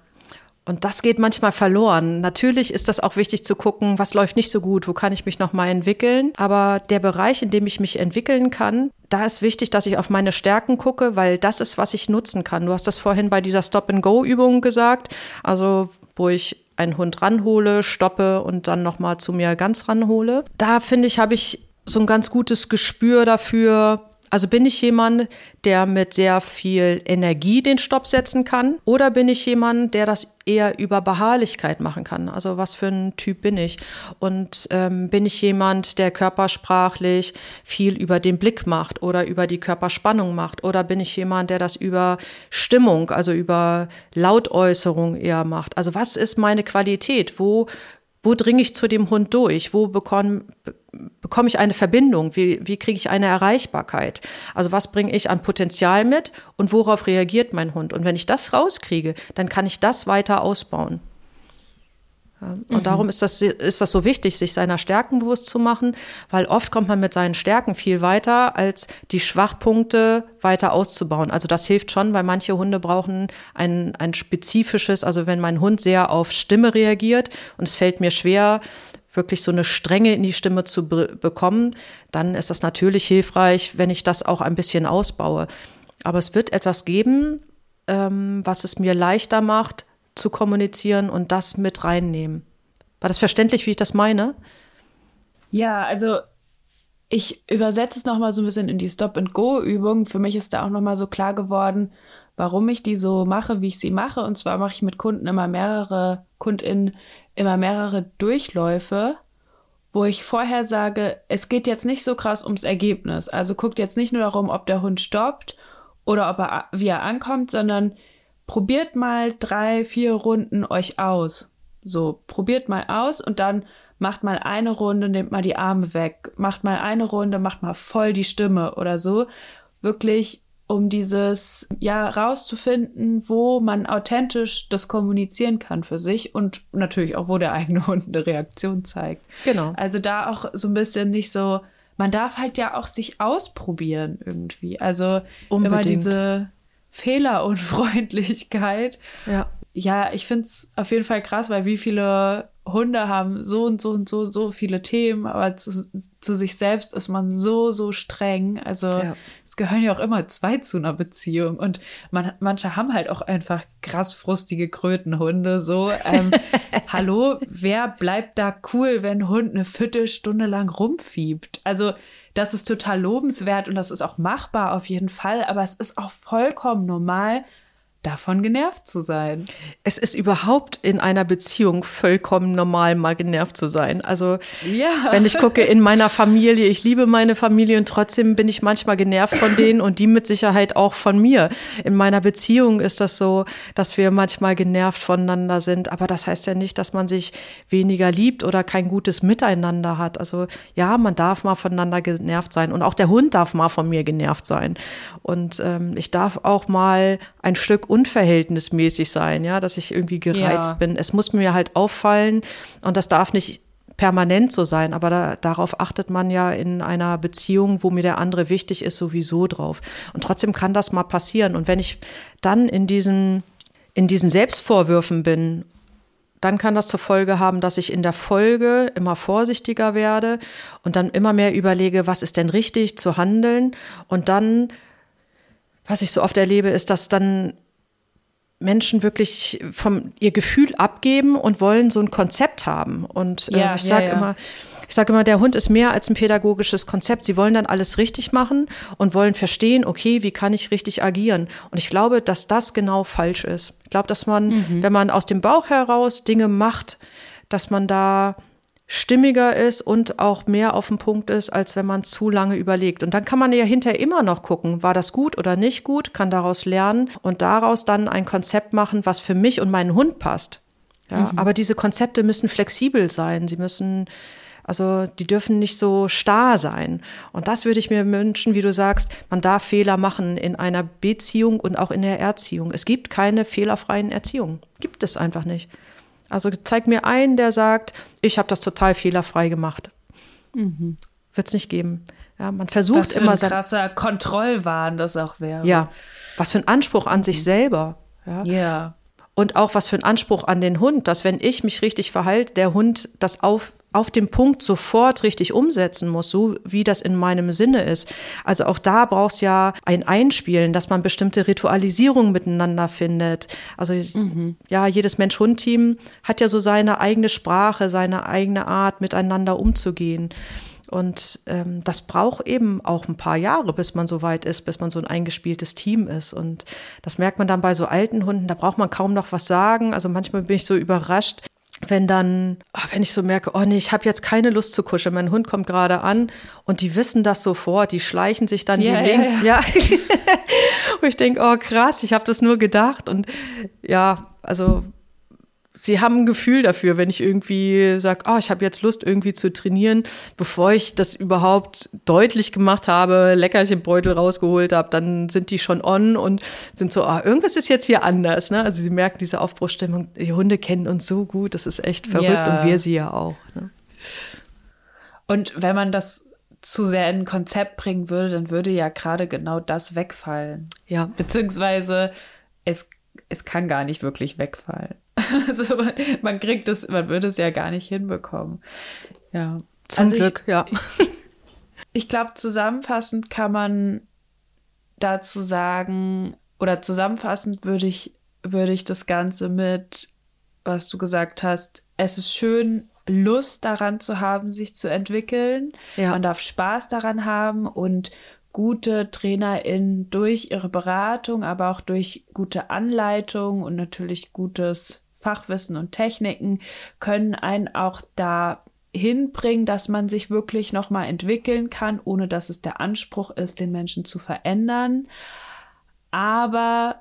Und das geht manchmal verloren. Natürlich ist das auch wichtig zu gucken, was läuft nicht so gut, wo kann ich mich noch mal entwickeln. Aber der Bereich, in dem ich mich entwickeln kann, da ist wichtig, dass ich auf meine Stärken gucke, weil das ist, was ich nutzen kann. Du hast das vorhin bei dieser Stop-and-Go-Übung gesagt. Also wo ich einen Hund ranhole, stoppe und dann noch mal zu mir ganz ranhole. Da finde ich, habe ich so ein ganz gutes Gespür dafür, also bin ich jemand, der mit sehr viel Energie den Stopp setzen kann? Oder bin ich jemand, der das eher über Beharrlichkeit machen kann? Also was für ein Typ bin ich? Und ähm, bin ich jemand, der körpersprachlich viel über den Blick macht oder über die Körperspannung macht? Oder bin ich jemand, der das über Stimmung, also über Lautäußerung eher macht? Also was ist meine Qualität? Wo wo dringe ich zu dem Hund durch? Wo bekomme, bekomme ich eine Verbindung? Wie, wie kriege ich eine Erreichbarkeit? Also was bringe ich an Potenzial mit und worauf reagiert mein Hund? Und wenn ich das rauskriege, dann kann ich das weiter ausbauen. Und mhm. darum ist das, ist das so wichtig, sich seiner Stärken bewusst zu machen, weil oft kommt man mit seinen Stärken viel weiter, als die Schwachpunkte weiter auszubauen. Also das hilft schon, weil manche Hunde brauchen ein, ein spezifisches, also wenn mein Hund sehr auf Stimme reagiert und es fällt mir schwer, wirklich so eine Strenge in die Stimme zu be bekommen, dann ist das natürlich hilfreich, wenn ich das auch ein bisschen ausbaue. Aber es wird etwas geben, ähm, was es mir leichter macht, zu kommunizieren und das mit reinnehmen. War das verständlich, wie ich das meine? Ja, also ich übersetze es nochmal so ein bisschen in die Stop-and-Go-Übung. Für mich ist da auch nochmal so klar geworden, warum ich die so mache, wie ich sie mache. Und zwar mache ich mit Kunden immer mehrere, KundInnen immer mehrere Durchläufe, wo ich vorher sage, es geht jetzt nicht so krass ums Ergebnis. Also guckt jetzt nicht nur darum, ob der Hund stoppt oder ob er, wie er ankommt, sondern probiert mal drei, vier Runden euch aus. So, probiert mal aus und dann macht mal eine Runde, nehmt mal die Arme weg, macht mal eine Runde, macht mal voll die Stimme oder so. Wirklich, um dieses, ja, rauszufinden, wo man authentisch das kommunizieren kann für sich und natürlich auch, wo der eigene Hund eine Reaktion zeigt. Genau. Also da auch so ein bisschen nicht so, man darf halt ja auch sich ausprobieren irgendwie. Also Unbedingt. immer diese Fehlerunfreundlichkeit. Ja. Ja, ich finde es auf jeden Fall krass, weil wie viele Hunde haben so und so und so, so viele Themen, aber zu, zu sich selbst ist man so, so streng. Also ja. es gehören ja auch immer zwei zu einer Beziehung. Und man, manche haben halt auch einfach krass frustige Krötenhunde. So, ähm, hallo, wer bleibt da cool, wenn ein Hund eine Viertelstunde lang rumfiebt? Also das ist total lobenswert und das ist auch machbar auf jeden Fall, aber es ist auch vollkommen normal, davon genervt zu sein. Es ist überhaupt in einer Beziehung vollkommen normal, mal genervt zu sein. Also ja. wenn ich gucke in meiner Familie, ich liebe meine Familie und trotzdem bin ich manchmal genervt von denen und die mit Sicherheit auch von mir. In meiner Beziehung ist das so, dass wir manchmal genervt voneinander sind, aber das heißt ja nicht, dass man sich weniger liebt oder kein gutes Miteinander hat. Also ja, man darf mal voneinander genervt sein und auch der Hund darf mal von mir genervt sein. Und ähm, ich darf auch mal ein Stück unverhältnismäßig sein, ja, dass ich irgendwie gereizt ja. bin. Es muss mir halt auffallen und das darf nicht permanent so sein, aber da, darauf achtet man ja in einer Beziehung, wo mir der andere wichtig ist, sowieso drauf. Und trotzdem kann das mal passieren. Und wenn ich dann in diesen, in diesen Selbstvorwürfen bin, dann kann das zur Folge haben, dass ich in der Folge immer vorsichtiger werde und dann immer mehr überlege, was ist denn richtig zu handeln. Und dann, was ich so oft erlebe, ist, dass dann Menschen wirklich vom ihr Gefühl abgeben und wollen so ein Konzept haben. Und äh, ja, ich sage ja, ja. immer, ich sage immer, der Hund ist mehr als ein pädagogisches Konzept. Sie wollen dann alles richtig machen und wollen verstehen, okay, wie kann ich richtig agieren? Und ich glaube, dass das genau falsch ist. Ich glaube, dass man, mhm. wenn man aus dem Bauch heraus Dinge macht, dass man da stimmiger ist und auch mehr auf dem Punkt ist, als wenn man zu lange überlegt. Und dann kann man ja hinterher immer noch gucken, war das gut oder nicht gut, kann daraus lernen und daraus dann ein Konzept machen, was für mich und meinen Hund passt. Ja, mhm. Aber diese Konzepte müssen flexibel sein. Sie müssen, also die dürfen nicht so starr sein. Und das würde ich mir wünschen, wie du sagst, man darf Fehler machen in einer Beziehung und auch in der Erziehung. Es gibt keine fehlerfreien Erziehungen. Gibt es einfach nicht. Also zeig mir einen, der sagt, ich habe das total fehlerfrei gemacht. Mhm. Wird es nicht geben. Ja, man versucht was für immer. Ein krasser Kontrollwahn das auch wäre. Ja. Was für ein Anspruch an sich selber. Ja. ja. Und auch was für ein Anspruch an den Hund, dass wenn ich mich richtig verhalte, der Hund das auf, auf dem Punkt sofort richtig umsetzen muss, so wie das in meinem Sinne ist. Also auch da brauchst ja ein Einspielen, dass man bestimmte Ritualisierungen miteinander findet. Also mhm. ja, jedes Mensch-Hund-Team hat ja so seine eigene Sprache, seine eigene Art, miteinander umzugehen. Und ähm, das braucht eben auch ein paar Jahre, bis man so weit ist, bis man so ein eingespieltes Team ist. Und das merkt man dann bei so alten Hunden, da braucht man kaum noch was sagen. Also manchmal bin ich so überrascht, wenn dann, oh, wenn ich so merke, oh nee, ich habe jetzt keine Lust zu kuscheln, mein Hund kommt gerade an und die wissen das sofort, die schleichen sich dann yeah, die links, ja. ja. und ich denke, oh krass, ich habe das nur gedacht und ja, also sie haben ein Gefühl dafür, wenn ich irgendwie sage, oh, ich habe jetzt Lust irgendwie zu trainieren, bevor ich das überhaupt deutlich gemacht habe, Leckerchenbeutel rausgeholt habe, dann sind die schon on und sind so, ah, oh, irgendwas ist jetzt hier anders. Ne? Also sie merken diese Aufbruchstimmung, die Hunde kennen uns so gut, das ist echt verrückt ja. und wir sie ja auch. Ne? Und wenn man das zu sehr in ein Konzept bringen würde, dann würde ja gerade genau das wegfallen. Ja. Beziehungsweise es, es kann gar nicht wirklich wegfallen. Also man, man kriegt es, man würde es ja gar nicht hinbekommen. Ja. Zum also Glück, ich, ja. Ich, ich glaube, zusammenfassend kann man dazu sagen, oder zusammenfassend würde ich, würde ich das Ganze mit, was du gesagt hast, es ist schön, Lust daran zu haben, sich zu entwickeln. Ja. Man darf Spaß daran haben und gute TrainerInnen durch ihre Beratung, aber auch durch gute Anleitung und natürlich gutes Fachwissen und Techniken können einen auch da hinbringen, dass man sich wirklich nochmal entwickeln kann, ohne dass es der Anspruch ist, den Menschen zu verändern. Aber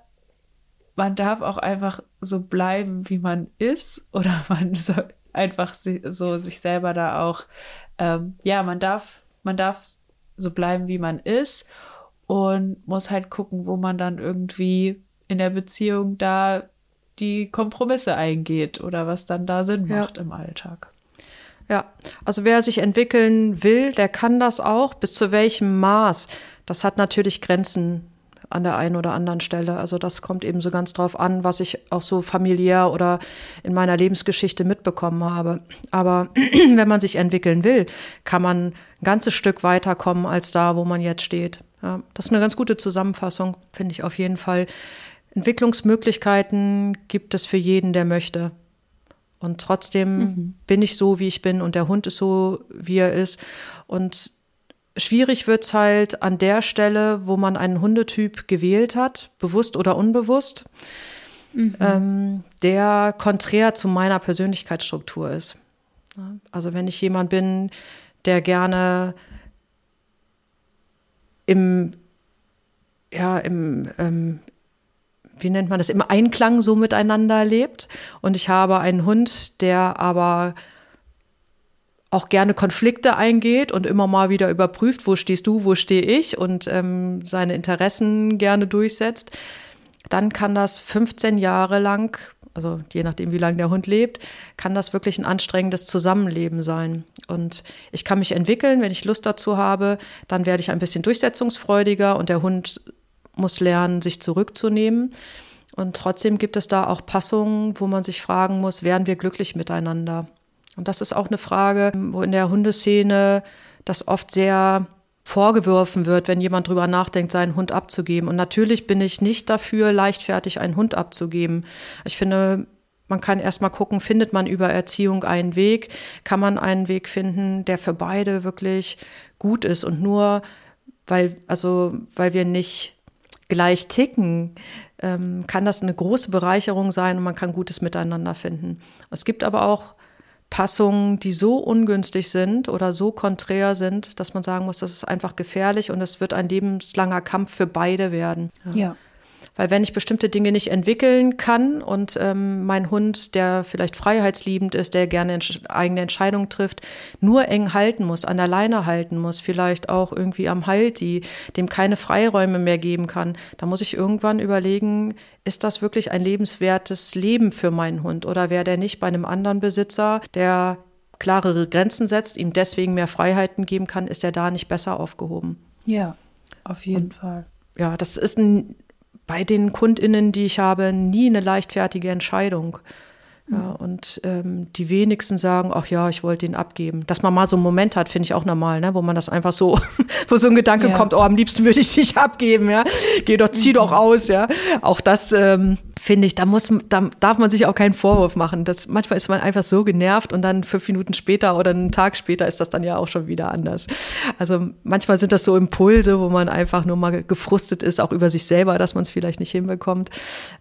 man darf auch einfach so bleiben, wie man ist, oder man soll einfach so sich selber da auch, ähm, ja, man darf, man darf so bleiben, wie man ist und muss halt gucken, wo man dann irgendwie in der Beziehung da die Kompromisse eingeht oder was dann da Sinn macht ja. im Alltag. Ja, also wer sich entwickeln will, der kann das auch. Bis zu welchem Maß? Das hat natürlich Grenzen an der einen oder anderen Stelle. Also das kommt eben so ganz drauf an, was ich auch so familiär oder in meiner Lebensgeschichte mitbekommen habe. Aber wenn man sich entwickeln will, kann man ein ganzes Stück weiterkommen als da, wo man jetzt steht. Ja, das ist eine ganz gute Zusammenfassung, finde ich auf jeden Fall. Entwicklungsmöglichkeiten gibt es für jeden, der möchte. Und trotzdem mhm. bin ich so, wie ich bin und der Hund ist so, wie er ist. Und schwierig wird es halt an der Stelle, wo man einen Hundetyp gewählt hat, bewusst oder unbewusst, mhm. ähm, der konträr zu meiner Persönlichkeitsstruktur ist. Also wenn ich jemand bin, der gerne im, ja, im, ähm, wie nennt man das, im Einklang so miteinander lebt. Und ich habe einen Hund, der aber auch gerne Konflikte eingeht und immer mal wieder überprüft, wo stehst du, wo stehe ich und ähm, seine Interessen gerne durchsetzt, dann kann das 15 Jahre lang, also je nachdem, wie lange der Hund lebt, kann das wirklich ein anstrengendes Zusammenleben sein. Und ich kann mich entwickeln, wenn ich Lust dazu habe, dann werde ich ein bisschen durchsetzungsfreudiger und der Hund muss lernen, sich zurückzunehmen. Und trotzdem gibt es da auch Passungen, wo man sich fragen muss, wären wir glücklich miteinander? Und das ist auch eine Frage, wo in der Hundeszene das oft sehr vorgeworfen wird, wenn jemand drüber nachdenkt, seinen Hund abzugeben. Und natürlich bin ich nicht dafür, leichtfertig einen Hund abzugeben. Ich finde, man kann erstmal gucken, findet man über Erziehung einen Weg? Kann man einen Weg finden, der für beide wirklich gut ist und nur weil, also, weil wir nicht gleich ticken, ähm, kann das eine große Bereicherung sein und man kann Gutes miteinander finden. Es gibt aber auch Passungen, die so ungünstig sind oder so konträr sind, dass man sagen muss, das ist einfach gefährlich und es wird ein lebenslanger Kampf für beide werden. Ja. ja. Weil wenn ich bestimmte Dinge nicht entwickeln kann und ähm, mein Hund, der vielleicht freiheitsliebend ist, der gerne entsch eigene Entscheidungen trifft, nur eng halten muss, an der Leine halten muss, vielleicht auch irgendwie am Halti, dem keine Freiräume mehr geben kann, da muss ich irgendwann überlegen, ist das wirklich ein lebenswertes Leben für meinen Hund oder wäre der nicht bei einem anderen Besitzer, der klarere Grenzen setzt, ihm deswegen mehr Freiheiten geben kann, ist er da nicht besser aufgehoben. Ja, auf jeden Und, Fall. Ja, das ist ein, bei den KundInnen, die ich habe, nie eine leichtfertige Entscheidung. Ja, und ähm, die wenigsten sagen, ach ja, ich wollte ihn abgeben. Dass man mal so einen Moment hat, finde ich auch normal, ne? wo man das einfach so, wo so ein Gedanke ja. kommt, oh, am liebsten würde ich dich abgeben, ja. Geh doch, zieh mhm. doch aus, ja. Auch das ähm, finde ich, da muss, da darf man sich auch keinen Vorwurf machen. Das, manchmal ist man einfach so genervt und dann fünf Minuten später oder einen Tag später ist das dann ja auch schon wieder anders. Also manchmal sind das so Impulse, wo man einfach nur mal gefrustet ist, auch über sich selber, dass man es vielleicht nicht hinbekommt.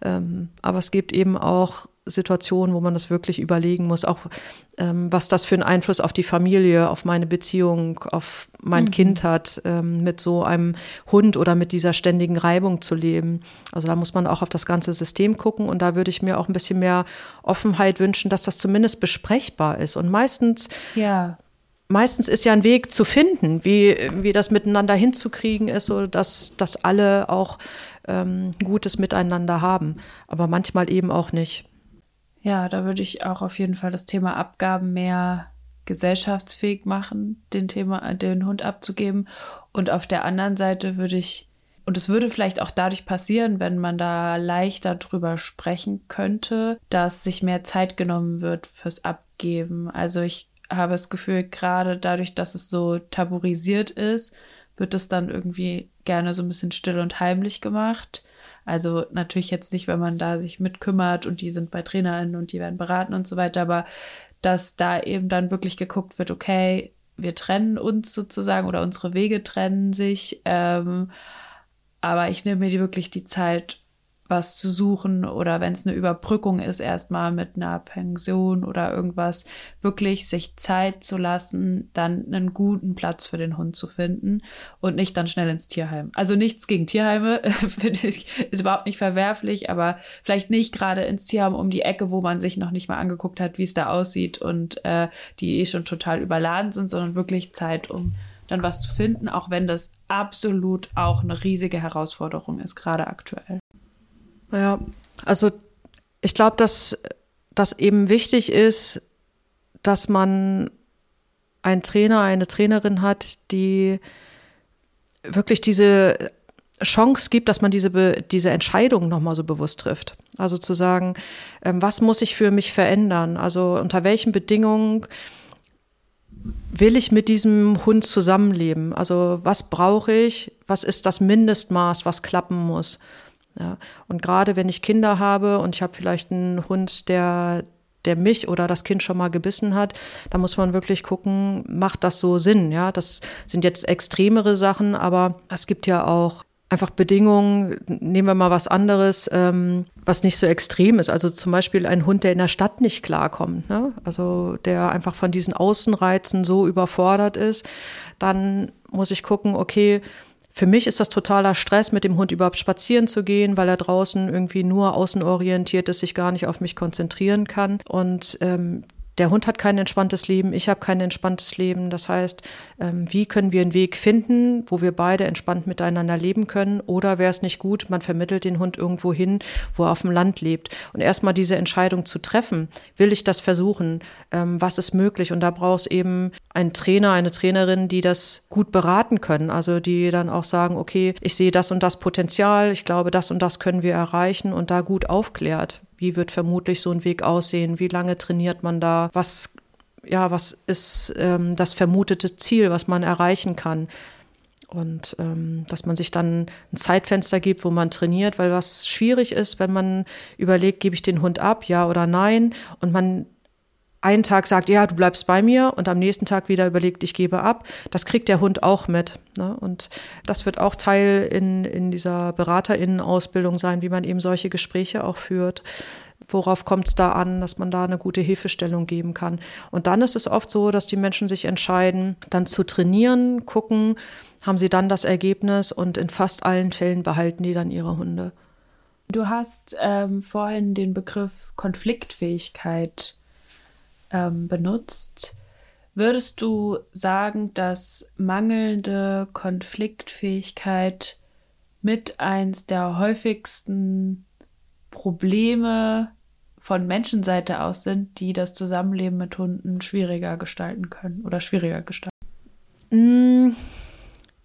Ähm, aber es gibt eben auch Situationen, wo man das wirklich überlegen muss, auch ähm, was das für einen Einfluss auf die Familie, auf meine Beziehung, auf mein mhm. Kind hat, ähm, mit so einem Hund oder mit dieser ständigen Reibung zu leben. Also da muss man auch auf das ganze System gucken und da würde ich mir auch ein bisschen mehr Offenheit wünschen, dass das zumindest besprechbar ist. Und meistens ja meistens ist ja ein Weg zu finden, wie, wie das miteinander hinzukriegen ist, so dass, dass alle auch ähm, Gutes miteinander haben. Aber manchmal eben auch nicht. Ja, da würde ich auch auf jeden Fall das Thema Abgaben mehr gesellschaftsfähig machen, den Thema, den Hund abzugeben. Und auf der anderen Seite würde ich, und es würde vielleicht auch dadurch passieren, wenn man da leichter drüber sprechen könnte, dass sich mehr Zeit genommen wird fürs Abgeben. Also ich habe das Gefühl, gerade dadurch, dass es so tabuisiert ist, wird es dann irgendwie gerne so ein bisschen still und heimlich gemacht. Also natürlich jetzt nicht, wenn man da sich mitkümmert und die sind bei TrainerInnen und die werden beraten und so weiter, aber dass da eben dann wirklich geguckt wird, okay, wir trennen uns sozusagen oder unsere Wege trennen sich, ähm, aber ich nehme mir die wirklich die Zeit, was zu suchen oder wenn es eine Überbrückung ist, erstmal mit einer Pension oder irgendwas, wirklich sich Zeit zu lassen, dann einen guten Platz für den Hund zu finden und nicht dann schnell ins Tierheim. Also nichts gegen Tierheime, finde ich, ist überhaupt nicht verwerflich, aber vielleicht nicht gerade ins Tierheim um die Ecke, wo man sich noch nicht mal angeguckt hat, wie es da aussieht und äh, die eh schon total überladen sind, sondern wirklich Zeit, um dann was zu finden, auch wenn das absolut auch eine riesige Herausforderung ist, gerade aktuell. Ja, also ich glaube, dass das eben wichtig ist, dass man einen Trainer, eine Trainerin hat, die wirklich diese Chance gibt, dass man diese, diese Entscheidung nochmal so bewusst trifft. Also zu sagen, ähm, was muss ich für mich verändern? Also unter welchen Bedingungen will ich mit diesem Hund zusammenleben? Also was brauche ich? Was ist das Mindestmaß, was klappen muss? Ja, und gerade wenn ich Kinder habe und ich habe vielleicht einen Hund, der, der mich oder das Kind schon mal gebissen hat, da muss man wirklich gucken, macht das so Sinn? Ja, das sind jetzt extremere Sachen, aber es gibt ja auch einfach Bedingungen, nehmen wir mal was anderes, ähm, was nicht so extrem ist. Also zum Beispiel ein Hund, der in der Stadt nicht klarkommt, ne? also der einfach von diesen Außenreizen so überfordert ist, dann muss ich gucken, okay, für mich ist das totaler Stress, mit dem Hund überhaupt spazieren zu gehen, weil er draußen irgendwie nur außenorientiert ist, sich gar nicht auf mich konzentrieren kann. Und ähm, der Hund hat kein entspanntes Leben, ich habe kein entspanntes Leben. Das heißt, ähm, wie können wir einen Weg finden, wo wir beide entspannt miteinander leben können? Oder wäre es nicht gut, man vermittelt den Hund irgendwo hin, wo er auf dem Land lebt? Und erstmal diese Entscheidung zu treffen, will ich das versuchen? Ähm, was ist möglich? Und da braucht es eben einen Trainer, eine Trainerin, die das gut beraten können. Also die dann auch sagen, okay, ich sehe das und das Potenzial, ich glaube, das und das können wir erreichen und da gut aufklärt. Wie wird vermutlich so ein Weg aussehen? Wie lange trainiert man da? Was, ja, was ist ähm, das vermutete Ziel, was man erreichen kann? Und ähm, dass man sich dann ein Zeitfenster gibt, wo man trainiert, weil was schwierig ist, wenn man überlegt, gebe ich den Hund ab, ja oder nein, und man einen Tag sagt, ja, du bleibst bei mir und am nächsten Tag wieder überlegt, ich gebe ab, das kriegt der Hund auch mit. Ne? Und das wird auch Teil in, in dieser BeraterInnen-Ausbildung sein, wie man eben solche Gespräche auch führt. Worauf kommt es da an, dass man da eine gute Hilfestellung geben kann? Und dann ist es oft so, dass die Menschen sich entscheiden, dann zu trainieren, gucken, haben sie dann das Ergebnis und in fast allen Fällen behalten die dann ihre Hunde. Du hast ähm, vorhin den Begriff Konfliktfähigkeit ähm, benutzt. Würdest du sagen, dass mangelnde Konfliktfähigkeit mit eins der häufigsten Probleme von Menschenseite aus sind, die das Zusammenleben mit Hunden schwieriger gestalten können oder schwieriger gestalten? Mm,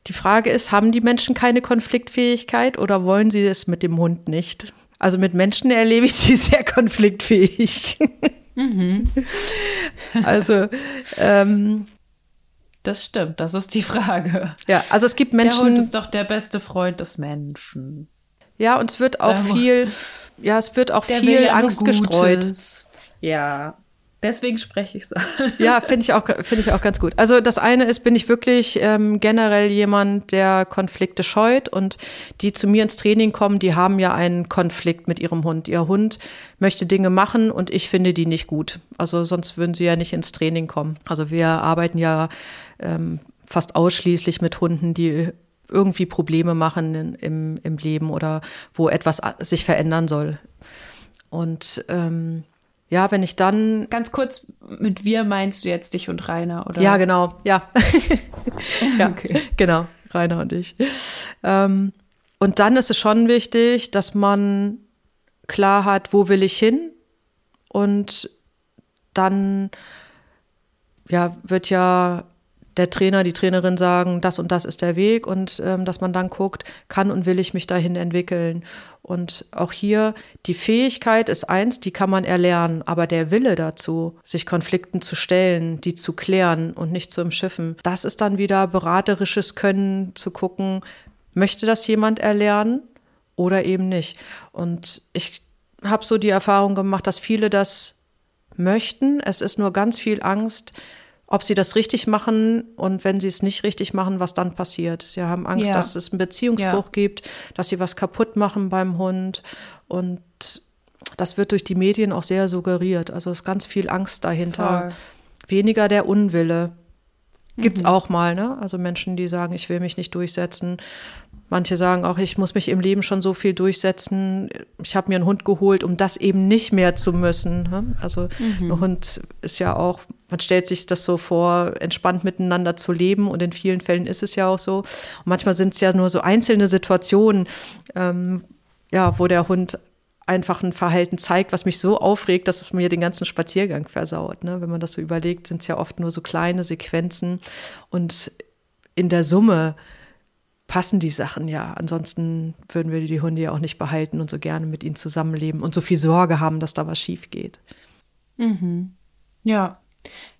die Frage ist, haben die Menschen keine Konfliktfähigkeit oder wollen sie es mit dem Hund nicht? Also mit Menschen erlebe ich sie sehr konfliktfähig. Mhm. Also ähm, das stimmt, das ist die Frage. Ja, also es gibt Menschen. Der Hund ist doch der beste Freund des Menschen. Ja, und es wird auch da viel, ja, es wird auch viel Angst gestreut. Ja, Deswegen spreche ich es an. Ja, finde ich, auch, finde ich auch ganz gut. Also das eine ist, bin ich wirklich ähm, generell jemand, der Konflikte scheut und die zu mir ins Training kommen, die haben ja einen Konflikt mit ihrem Hund. Ihr Hund möchte Dinge machen und ich finde die nicht gut. Also sonst würden sie ja nicht ins Training kommen. Also wir arbeiten ja ähm, fast ausschließlich mit Hunden, die irgendwie Probleme machen in, im, im Leben oder wo etwas sich verändern soll. Und ähm, ja, wenn ich dann. Ganz kurz, mit wir meinst du jetzt dich und Rainer, oder? Ja, genau, ja. ja, okay. genau, Rainer und ich. Ähm, und dann ist es schon wichtig, dass man klar hat, wo will ich hin? Und dann ja, wird ja der Trainer, die Trainerin sagen, das und das ist der Weg und ähm, dass man dann guckt, kann und will ich mich dahin entwickeln. Und auch hier, die Fähigkeit ist eins, die kann man erlernen, aber der Wille dazu, sich Konflikten zu stellen, die zu klären und nicht zu umschiffen, das ist dann wieder beraterisches Können zu gucken, möchte das jemand erlernen oder eben nicht. Und ich habe so die Erfahrung gemacht, dass viele das möchten. Es ist nur ganz viel Angst, ob sie das richtig machen und wenn sie es nicht richtig machen, was dann passiert. Sie haben Angst, ja. dass es einen Beziehungsbruch ja. gibt, dass sie was kaputt machen beim Hund und das wird durch die Medien auch sehr suggeriert. Also ist ganz viel Angst dahinter. Voll. Weniger der Unwille. Gibt's mhm. auch mal, ne? Also Menschen, die sagen, ich will mich nicht durchsetzen. Manche sagen auch, ich muss mich im Leben schon so viel durchsetzen. Ich habe mir einen Hund geholt, um das eben nicht mehr zu müssen. Ne? Also mhm. ein Hund ist ja auch, man stellt sich das so vor, entspannt miteinander zu leben und in vielen Fällen ist es ja auch so. Und manchmal sind es ja nur so einzelne Situationen, ähm, ja, wo der Hund einfach ein Verhalten zeigt, was mich so aufregt, dass es mir den ganzen Spaziergang versaut. Ne? Wenn man das so überlegt, sind es ja oft nur so kleine Sequenzen und in der Summe passen die Sachen ja. Ansonsten würden wir die Hunde ja auch nicht behalten und so gerne mit ihnen zusammenleben und so viel Sorge haben, dass da was schief geht. Mhm. Ja,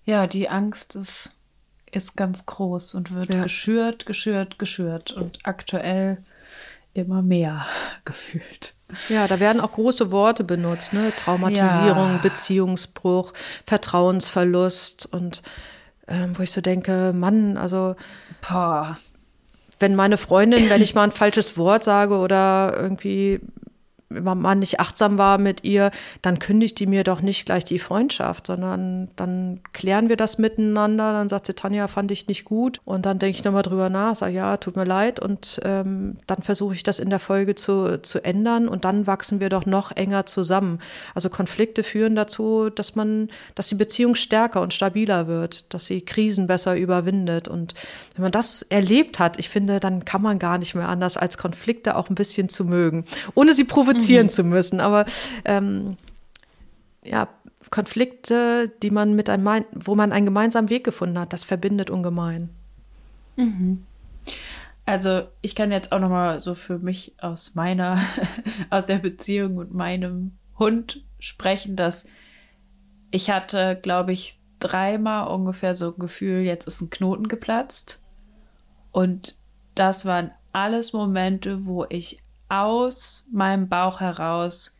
ja, die Angst ist, ist ganz groß und wird ja. geschürt, geschürt, geschürt und aktuell immer mehr gefühlt. Ja, da werden auch große Worte benutzt, ne? Traumatisierung, ja. Beziehungsbruch, Vertrauensverlust und ähm, wo ich so denke, Mann, also Boah wenn meine Freundin, wenn ich mal ein falsches Wort sage oder irgendwie man nicht achtsam war mit ihr, dann kündigt die mir doch nicht gleich die Freundschaft, sondern dann klären wir das miteinander. Dann sagt sie, Tanja, fand ich nicht gut. Und dann denke ich nochmal drüber nach, sage, ja, tut mir leid. Und ähm, dann versuche ich das in der Folge zu, zu ändern und dann wachsen wir doch noch enger zusammen. Also Konflikte führen dazu, dass man, dass die Beziehung stärker und stabiler wird, dass sie Krisen besser überwindet. Und wenn man das erlebt hat, ich finde, dann kann man gar nicht mehr anders, als Konflikte auch ein bisschen zu mögen, ohne sie provozieren provozieren mhm. zu müssen. Aber ähm, ja, Konflikte, die man mit einem, wo man einen gemeinsamen Weg gefunden hat, das verbindet ungemein. Mhm. Also ich kann jetzt auch noch mal so für mich aus meiner, aus der Beziehung mit meinem Hund sprechen, dass ich hatte, glaube ich, dreimal ungefähr so ein Gefühl, jetzt ist ein Knoten geplatzt. Und das waren alles Momente, wo ich aus meinem Bauch heraus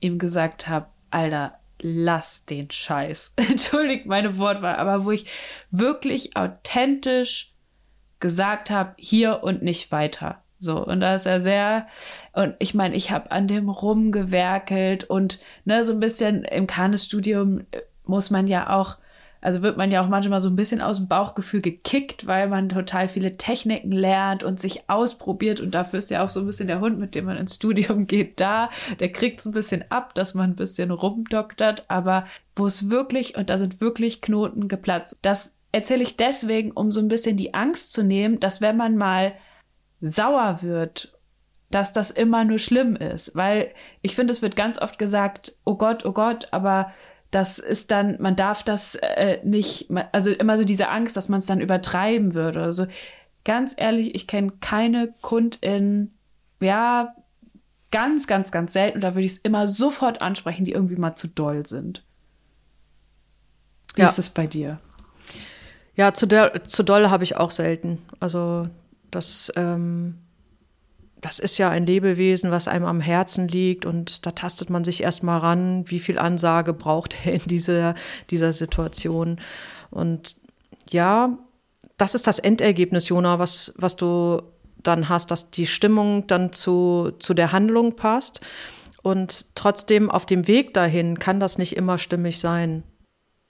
ihm gesagt habe, Alter, lass den Scheiß. Entschuldigt meine Wortwahl, aber wo ich wirklich authentisch gesagt habe, hier und nicht weiter. So, und da ist er sehr, und ich meine, ich habe an dem rumgewerkelt und ne, so ein bisschen im Kanes-Studium muss man ja auch also wird man ja auch manchmal so ein bisschen aus dem Bauchgefühl gekickt, weil man total viele Techniken lernt und sich ausprobiert. Und dafür ist ja auch so ein bisschen der Hund, mit dem man ins Studium geht, da. Der kriegt es ein bisschen ab, dass man ein bisschen rumdoktert. Aber wo es wirklich, und da sind wirklich Knoten geplatzt, das erzähle ich deswegen, um so ein bisschen die Angst zu nehmen, dass wenn man mal sauer wird dass das immer nur schlimm ist, weil ich finde, es wird ganz oft gesagt, oh Gott, oh Gott, aber das ist dann, man darf das äh, nicht, also immer so diese Angst, dass man es dann übertreiben würde. Also ganz ehrlich, ich kenne keine Kundin, ja, ganz, ganz, ganz selten, da würde ich es immer sofort ansprechen, die irgendwie mal zu doll sind. Wie ja. ist es bei dir? Ja, zu, der, zu doll habe ich auch selten. Also das ähm, das ist ja ein Lebewesen, was einem am Herzen liegt und da tastet man sich erstmal ran, wie viel Ansage braucht er in dieser, dieser Situation. Und ja, das ist das Endergebnis, Jona, was, was du dann hast, dass die Stimmung dann zu, zu der Handlung passt. Und trotzdem auf dem Weg dahin kann das nicht immer stimmig sein.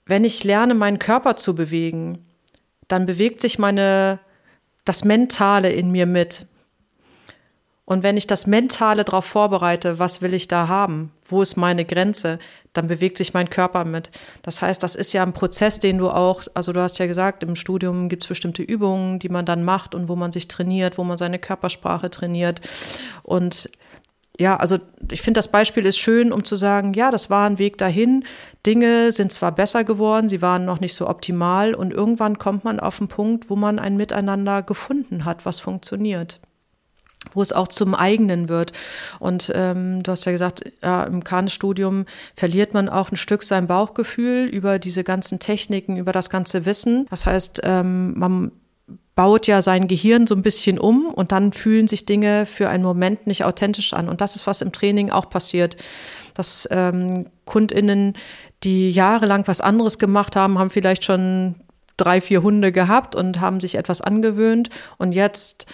Wenn ich lerne, meinen Körper zu bewegen, dann bewegt sich meine, das Mentale in mir mit. Und wenn ich das Mentale darauf vorbereite, was will ich da haben? Wo ist meine Grenze? Dann bewegt sich mein Körper mit. Das heißt, das ist ja ein Prozess, den du auch, also du hast ja gesagt, im Studium gibt es bestimmte Übungen, die man dann macht und wo man sich trainiert, wo man seine Körpersprache trainiert. Und ja, also ich finde, das Beispiel ist schön, um zu sagen, ja, das war ein Weg dahin. Dinge sind zwar besser geworden, sie waren noch nicht so optimal und irgendwann kommt man auf einen Punkt, wo man ein Miteinander gefunden hat, was funktioniert wo es auch zum eigenen wird. Und ähm, du hast ja gesagt, ja, im Kahnstudium verliert man auch ein Stück sein Bauchgefühl über diese ganzen Techniken, über das ganze Wissen. Das heißt, ähm, man baut ja sein Gehirn so ein bisschen um und dann fühlen sich Dinge für einen Moment nicht authentisch an. Und das ist, was im Training auch passiert. Dass ähm, KundInnen, die jahrelang was anderes gemacht haben, haben vielleicht schon drei, vier Hunde gehabt und haben sich etwas angewöhnt und jetzt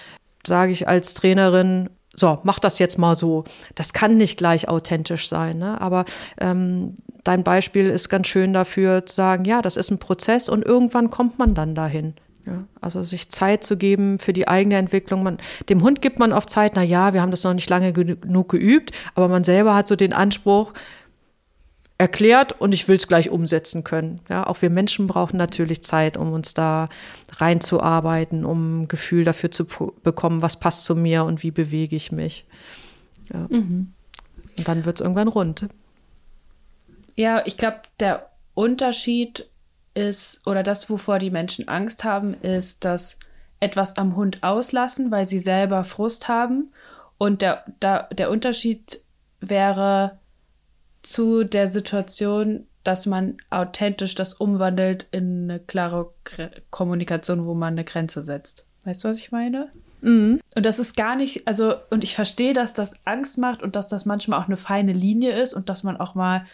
sage ich als Trainerin, so, mach das jetzt mal so. Das kann nicht gleich authentisch sein, ne? aber ähm, dein Beispiel ist ganz schön dafür zu sagen, ja, das ist ein Prozess und irgendwann kommt man dann dahin. Ja? Also sich Zeit zu geben für die eigene Entwicklung. Man, dem Hund gibt man oft Zeit, na ja, wir haben das noch nicht lange genug geübt, aber man selber hat so den Anspruch, erklärt und ich will es gleich umsetzen können. Ja, auch wir Menschen brauchen natürlich Zeit, um uns da reinzuarbeiten, um ein Gefühl dafür zu bekommen, was passt zu mir und wie bewege ich mich. Ja. Mhm. Und dann wird es irgendwann rund. Ja, ich glaube, der Unterschied ist, oder das, wovor die Menschen Angst haben, ist, dass etwas am Hund auslassen, weil sie selber Frust haben. Und der, der, der Unterschied wäre, zu der Situation, dass man authentisch das umwandelt in eine klare Kommunikation, wo man eine Grenze setzt. Weißt du, was ich meine? Mhm. Und das ist gar nicht, also, und ich verstehe, dass das Angst macht und dass das manchmal auch eine feine Linie ist und dass man auch mal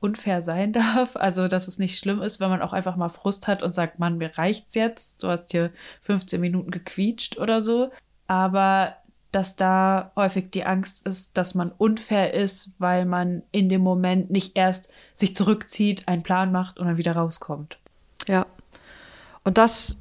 unfair sein darf. Also, dass es nicht schlimm ist, wenn man auch einfach mal Frust hat und sagt, Mann, mir reicht's jetzt. Du hast hier 15 Minuten gequietscht oder so. Aber dass da häufig die Angst ist, dass man unfair ist, weil man in dem Moment nicht erst sich zurückzieht, einen Plan macht und dann wieder rauskommt. Ja. Und das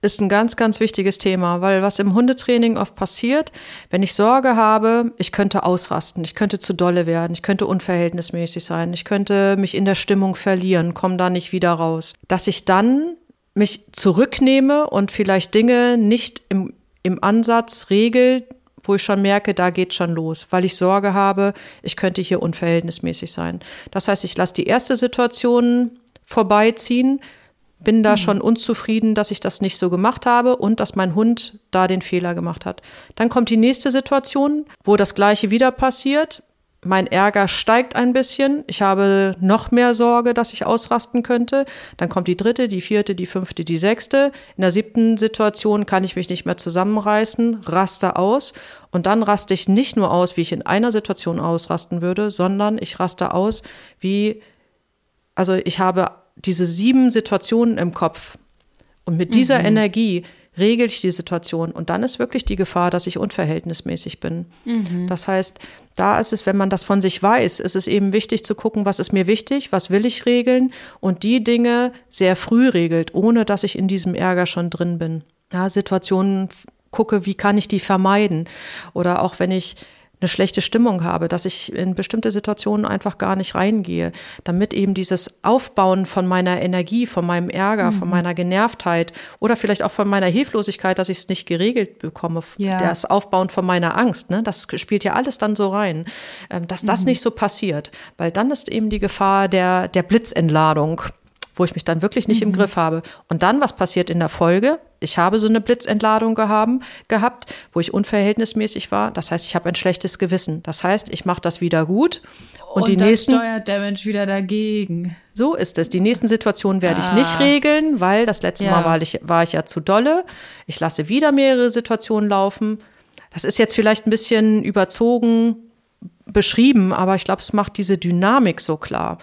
ist ein ganz, ganz wichtiges Thema, weil was im Hundetraining oft passiert, wenn ich Sorge habe, ich könnte ausrasten, ich könnte zu dolle werden, ich könnte unverhältnismäßig sein, ich könnte mich in der Stimmung verlieren, komme da nicht wieder raus, dass ich dann mich zurücknehme und vielleicht Dinge nicht im im Ansatz regel, wo ich schon merke, da geht schon los, weil ich Sorge habe, ich könnte hier unverhältnismäßig sein. Das heißt, ich lasse die erste Situation vorbeiziehen, bin da mhm. schon unzufrieden, dass ich das nicht so gemacht habe und dass mein Hund da den Fehler gemacht hat. Dann kommt die nächste Situation, wo das gleiche wieder passiert mein Ärger steigt ein bisschen. Ich habe noch mehr Sorge, dass ich ausrasten könnte. Dann kommt die dritte, die vierte, die fünfte, die sechste. In der siebten Situation kann ich mich nicht mehr zusammenreißen, raste aus. Und dann raste ich nicht nur aus, wie ich in einer Situation ausrasten würde, sondern ich raste aus, wie, also ich habe diese sieben Situationen im Kopf. Und mit dieser mhm. Energie regel ich die Situation. Und dann ist wirklich die Gefahr, dass ich unverhältnismäßig bin. Mhm. Das heißt, da ist es, wenn man das von sich weiß, ist es eben wichtig zu gucken, was ist mir wichtig, was will ich regeln und die Dinge sehr früh regelt, ohne dass ich in diesem Ärger schon drin bin. Ja, Situationen gucke, wie kann ich die vermeiden? Oder auch wenn ich eine schlechte Stimmung habe, dass ich in bestimmte Situationen einfach gar nicht reingehe, damit eben dieses Aufbauen von meiner Energie, von meinem Ärger, mhm. von meiner Genervtheit oder vielleicht auch von meiner Hilflosigkeit, dass ich es nicht geregelt bekomme, ja. das Aufbauen von meiner Angst, ne, das spielt ja alles dann so rein, ähm, dass das mhm. nicht so passiert, weil dann ist eben die Gefahr der, der Blitzentladung wo ich mich dann wirklich nicht mhm. im Griff habe. Und dann, was passiert in der Folge? Ich habe so eine Blitzentladung gehaben, gehabt, wo ich unverhältnismäßig war. Das heißt, ich habe ein schlechtes Gewissen. Das heißt, ich mache das wieder gut. Und, und die dann nächsten, steuert der Mensch wieder dagegen. So ist es. Die nächsten Situationen werde ah. ich nicht ah. regeln, weil das letzte ja. Mal war ich, war ich ja zu dolle. Ich lasse wieder mehrere Situationen laufen. Das ist jetzt vielleicht ein bisschen überzogen beschrieben, aber ich glaube, es macht diese Dynamik so klar.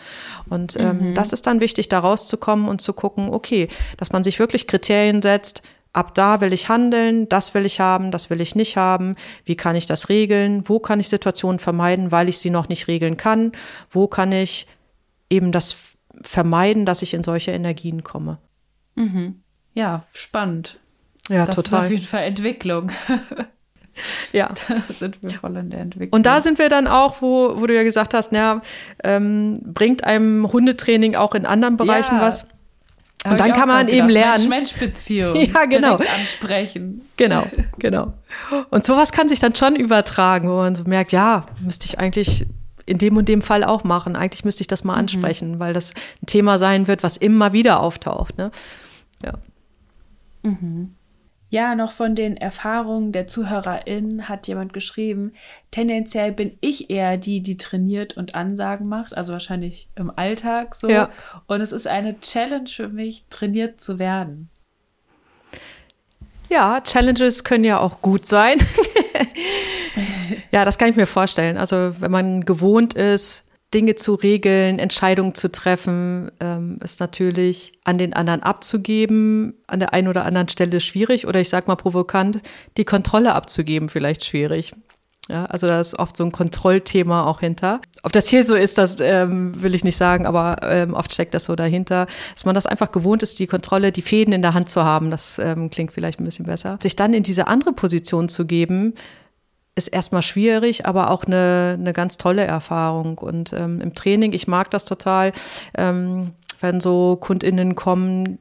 Und ähm, mhm. das ist dann wichtig, da rauszukommen und zu gucken, okay, dass man sich wirklich Kriterien setzt, ab da will ich handeln, das will ich haben, das will ich nicht haben, wie kann ich das regeln, wo kann ich Situationen vermeiden, weil ich sie noch nicht regeln kann, wo kann ich eben das vermeiden, dass ich in solche Energien komme. Mhm. Ja, spannend. Ja, das total. ist auf jeden Fall Entwicklung. Ja. Da sind wir voll in der Entwicklung. Und da sind wir dann auch, wo, wo du ja gesagt hast, ja, ähm, bringt einem Hundetraining auch in anderen Bereichen ja. was? Und dann kann man eben lernen. Mensch-Beziehung. ja, genau. ansprechen. Genau, genau. Und sowas kann sich dann schon übertragen, wo man so merkt, ja, müsste ich eigentlich in dem und dem Fall auch machen. Eigentlich müsste ich das mal mhm. ansprechen, mhm. weil das ein Thema sein wird, was immer wieder auftaucht. Ne? Ja. Mhm. Ja, noch von den Erfahrungen der ZuhörerInnen hat jemand geschrieben, tendenziell bin ich eher die, die trainiert und Ansagen macht, also wahrscheinlich im Alltag so. Ja. Und es ist eine Challenge für mich, trainiert zu werden. Ja, Challenges können ja auch gut sein. ja, das kann ich mir vorstellen. Also wenn man gewohnt ist, Dinge zu regeln, Entscheidungen zu treffen, ähm, ist natürlich an den anderen abzugeben, an der einen oder anderen Stelle schwierig oder ich sag mal provokant, die Kontrolle abzugeben vielleicht schwierig. Ja, also da ist oft so ein Kontrollthema auch hinter. Ob das hier so ist, das ähm, will ich nicht sagen, aber ähm, oft steckt das so dahinter, dass man das einfach gewohnt ist, die Kontrolle, die Fäden in der Hand zu haben. Das ähm, klingt vielleicht ein bisschen besser. Sich dann in diese andere Position zu geben, ist erstmal schwierig, aber auch eine, eine ganz tolle Erfahrung. Und ähm, im Training, ich mag das total, ähm, wenn so KundInnen kommen,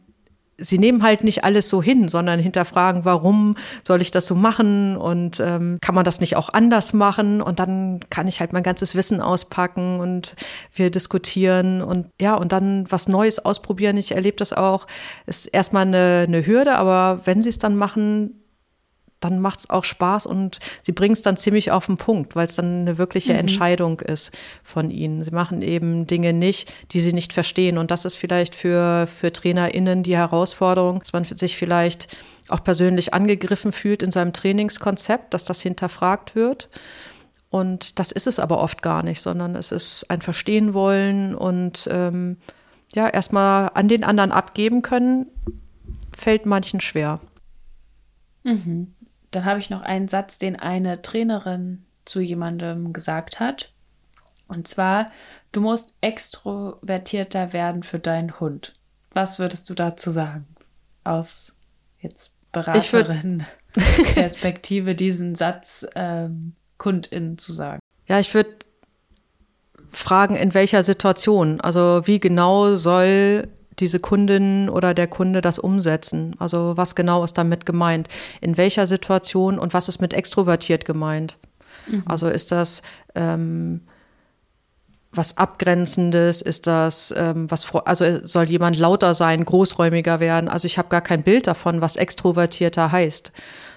sie nehmen halt nicht alles so hin, sondern hinterfragen, warum soll ich das so machen und ähm, kann man das nicht auch anders machen? Und dann kann ich halt mein ganzes Wissen auspacken und wir diskutieren und ja, und dann was Neues ausprobieren. Ich erlebe das auch. Ist erstmal eine, eine Hürde, aber wenn sie es dann machen, dann macht es auch Spaß und sie bringen es dann ziemlich auf den Punkt, weil es dann eine wirkliche mhm. Entscheidung ist von ihnen. Sie machen eben Dinge nicht, die sie nicht verstehen. Und das ist vielleicht für, für TrainerInnen die Herausforderung, dass man sich vielleicht auch persönlich angegriffen fühlt in seinem Trainingskonzept, dass das hinterfragt wird. Und das ist es aber oft gar nicht, sondern es ist ein Verstehen wollen und ähm, ja, erstmal an den anderen abgeben können, fällt manchen schwer. Mhm. Dann habe ich noch einen Satz, den eine Trainerin zu jemandem gesagt hat. Und zwar, du musst extrovertierter werden für deinen Hund. Was würdest du dazu sagen? Aus jetzt Beraterin-Perspektive diesen Satz ähm, KundInnen zu sagen. Ja, ich würde fragen, in welcher Situation? Also wie genau soll diese Kundin oder der Kunde das umsetzen? Also was genau ist damit gemeint? In welcher Situation und was ist mit extrovertiert gemeint? Mhm. Also ist das ähm, was Abgrenzendes? Ist das ähm, was? Also soll jemand lauter sein, großräumiger werden? Also ich habe gar kein Bild davon, was extrovertierter heißt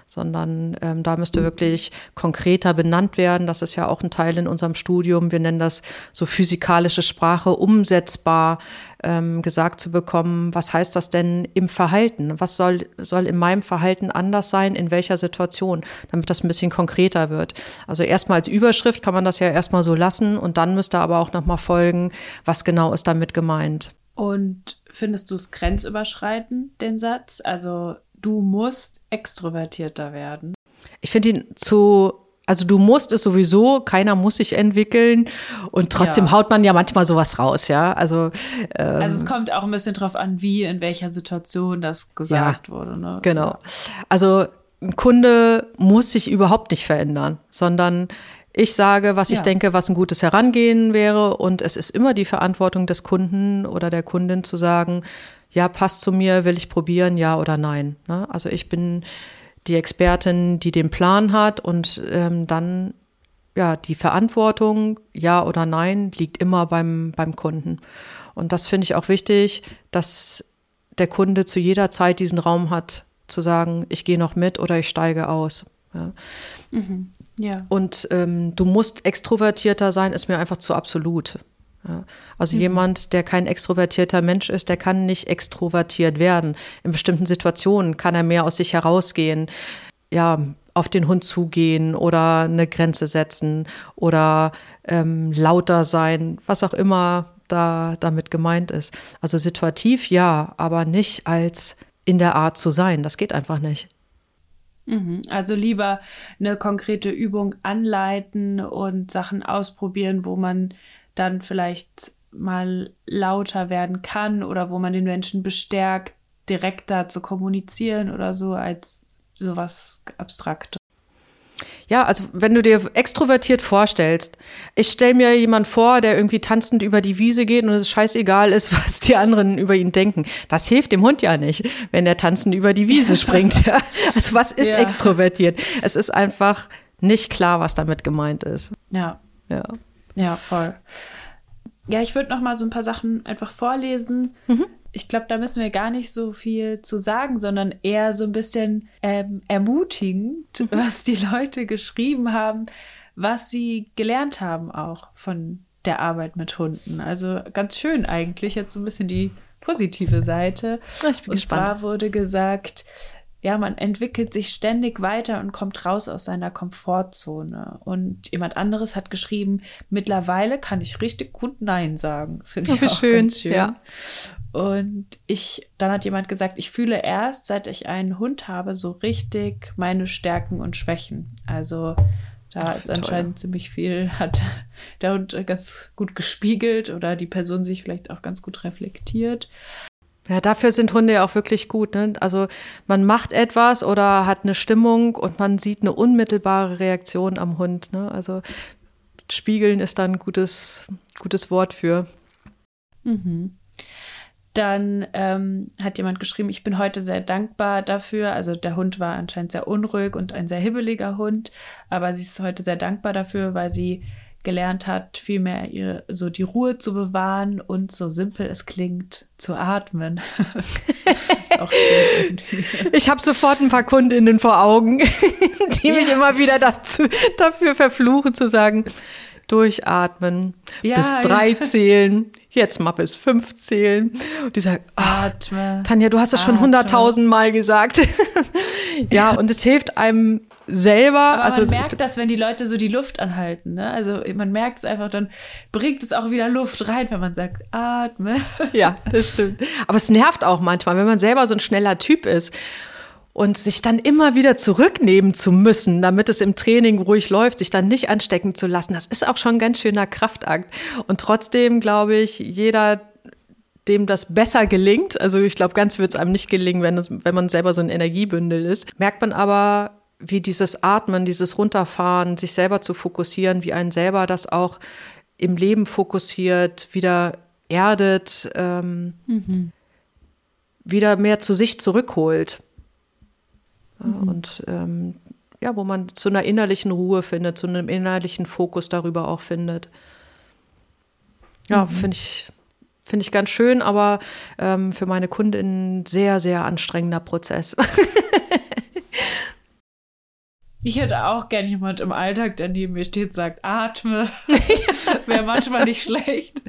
sondern ähm, da müsste wirklich konkreter benannt werden. Das ist ja auch ein Teil in unserem Studium. Wir nennen das so physikalische Sprache, umsetzbar ähm, gesagt zu bekommen. Was heißt das denn im Verhalten? Was soll, soll in meinem Verhalten anders sein? In welcher Situation? Damit das ein bisschen konkreter wird. Also erstmal als Überschrift kann man das ja erstmal so lassen und dann müsste aber auch nochmal folgen, was genau ist damit gemeint. Und findest du es grenzüberschreitend, den Satz? Also du musst extrovertierter werden? Ich finde ihn zu also du musst es sowieso, keiner muss sich entwickeln und trotzdem ja. haut man ja manchmal sowas raus, ja. Also, ähm, also es kommt auch ein bisschen drauf an, wie, in welcher Situation das gesagt ja, wurde. Ne? Genau. Also ein Kunde muss sich überhaupt nicht verändern, sondern ich sage, was ja. ich denke, was ein gutes Herangehen wäre und es ist immer die Verantwortung des Kunden oder der Kundin zu sagen, ja, passt zu mir, will ich probieren, ja oder nein. Ne? Also ich bin die Expertin, die den Plan hat und ähm, dann ja die Verantwortung, ja oder nein, liegt immer beim, beim Kunden. Und das finde ich auch wichtig, dass der Kunde zu jeder Zeit diesen Raum hat, zu sagen, ich gehe noch mit oder ich steige aus. Ja. Mhm. ja. Und ähm, du musst extrovertierter sein, ist mir einfach zu absolut. Ja, also mhm. jemand, der kein extrovertierter Mensch ist, der kann nicht extrovertiert werden. In bestimmten Situationen kann er mehr aus sich herausgehen, ja, auf den Hund zugehen oder eine Grenze setzen oder ähm, lauter sein, was auch immer da damit gemeint ist. Also situativ ja, aber nicht als in der Art zu sein. Das geht einfach nicht. Mhm. Also lieber eine konkrete Übung anleiten und Sachen ausprobieren, wo man dann vielleicht mal lauter werden kann oder wo man den Menschen bestärkt, direkter zu kommunizieren oder so, als sowas Abstraktes. Ja, also wenn du dir extrovertiert vorstellst, ich stelle mir jemand vor, der irgendwie tanzend über die Wiese geht und es scheißegal ist, was die anderen über ihn denken. Das hilft dem Hund ja nicht, wenn der tanzend über die Wiese springt. Ja. Also was ist ja. extrovertiert? Es ist einfach nicht klar, was damit gemeint ist. Ja. Ja. Ja, voll. Ja, ich würde noch mal so ein paar Sachen einfach vorlesen. Mhm. Ich glaube, da müssen wir gar nicht so viel zu sagen, sondern eher so ein bisschen ähm, ermutigend, mhm. was die Leute geschrieben haben, was sie gelernt haben auch von der Arbeit mit Hunden. Also ganz schön eigentlich, jetzt so ein bisschen die positive Seite. Ich bin und gespannt. zwar wurde gesagt, ja, man entwickelt sich ständig weiter und kommt raus aus seiner Komfortzone. Und jemand anderes hat geschrieben, mittlerweile kann ich richtig gut Nein sagen. Das finde ich oh, auch schön. ganz schön. Ja. Und ich, dann hat jemand gesagt, ich fühle erst, seit ich einen Hund habe, so richtig meine Stärken und Schwächen. Also da Ach, ist anscheinend toll. ziemlich viel, hat der Hund ganz gut gespiegelt oder die Person sich vielleicht auch ganz gut reflektiert. Ja, dafür sind Hunde ja auch wirklich gut. Ne? Also man macht etwas oder hat eine Stimmung und man sieht eine unmittelbare Reaktion am Hund. Ne? Also spiegeln ist dann ein gutes, gutes Wort für. Mhm. Dann ähm, hat jemand geschrieben, ich bin heute sehr dankbar dafür. Also der Hund war anscheinend sehr unruhig und ein sehr hibbeliger Hund, aber sie ist heute sehr dankbar dafür, weil sie gelernt hat, vielmehr ihr so die Ruhe zu bewahren und so simpel es klingt, zu atmen. ich habe sofort ein paar Kundinnen vor Augen, die ja. mich immer wieder dazu, dafür verfluchen zu sagen, durchatmen, ja, bis drei ja. zählen, jetzt mal bis fünf zählen. Und die sagt, oh, Atme, Tanja, du hast das schon hunderttausend Mal gesagt. ja, und es hilft einem selber. Aber also, man merkt das, wenn die Leute so die Luft anhalten. Ne? Also man merkt es einfach, dann bringt es auch wieder Luft rein, wenn man sagt, atme. Ja, das stimmt. Aber es nervt auch manchmal, wenn man selber so ein schneller Typ ist und sich dann immer wieder zurücknehmen zu müssen, damit es im Training ruhig läuft, sich dann nicht anstecken zu lassen, das ist auch schon ein ganz schöner Kraftakt. Und trotzdem glaube ich, jeder, dem das besser gelingt, also ich glaube, ganz wird es einem nicht gelingen, wenn, es, wenn man selber so ein Energiebündel ist, merkt man aber, wie dieses Atmen, dieses Runterfahren, sich selber zu fokussieren, wie einen selber das auch im Leben fokussiert, wieder erdet, ähm, mhm. wieder mehr zu sich zurückholt. Mhm. Und ähm, ja, wo man zu einer innerlichen Ruhe findet, zu einem innerlichen Fokus darüber auch findet. Ja, mhm. finde ich, finde ich ganz schön, aber ähm, für meine Kundin sehr, sehr anstrengender Prozess. Ich hätte auch gern jemand im Alltag, der neben mir steht, sagt, atme. Wäre manchmal nicht schlecht.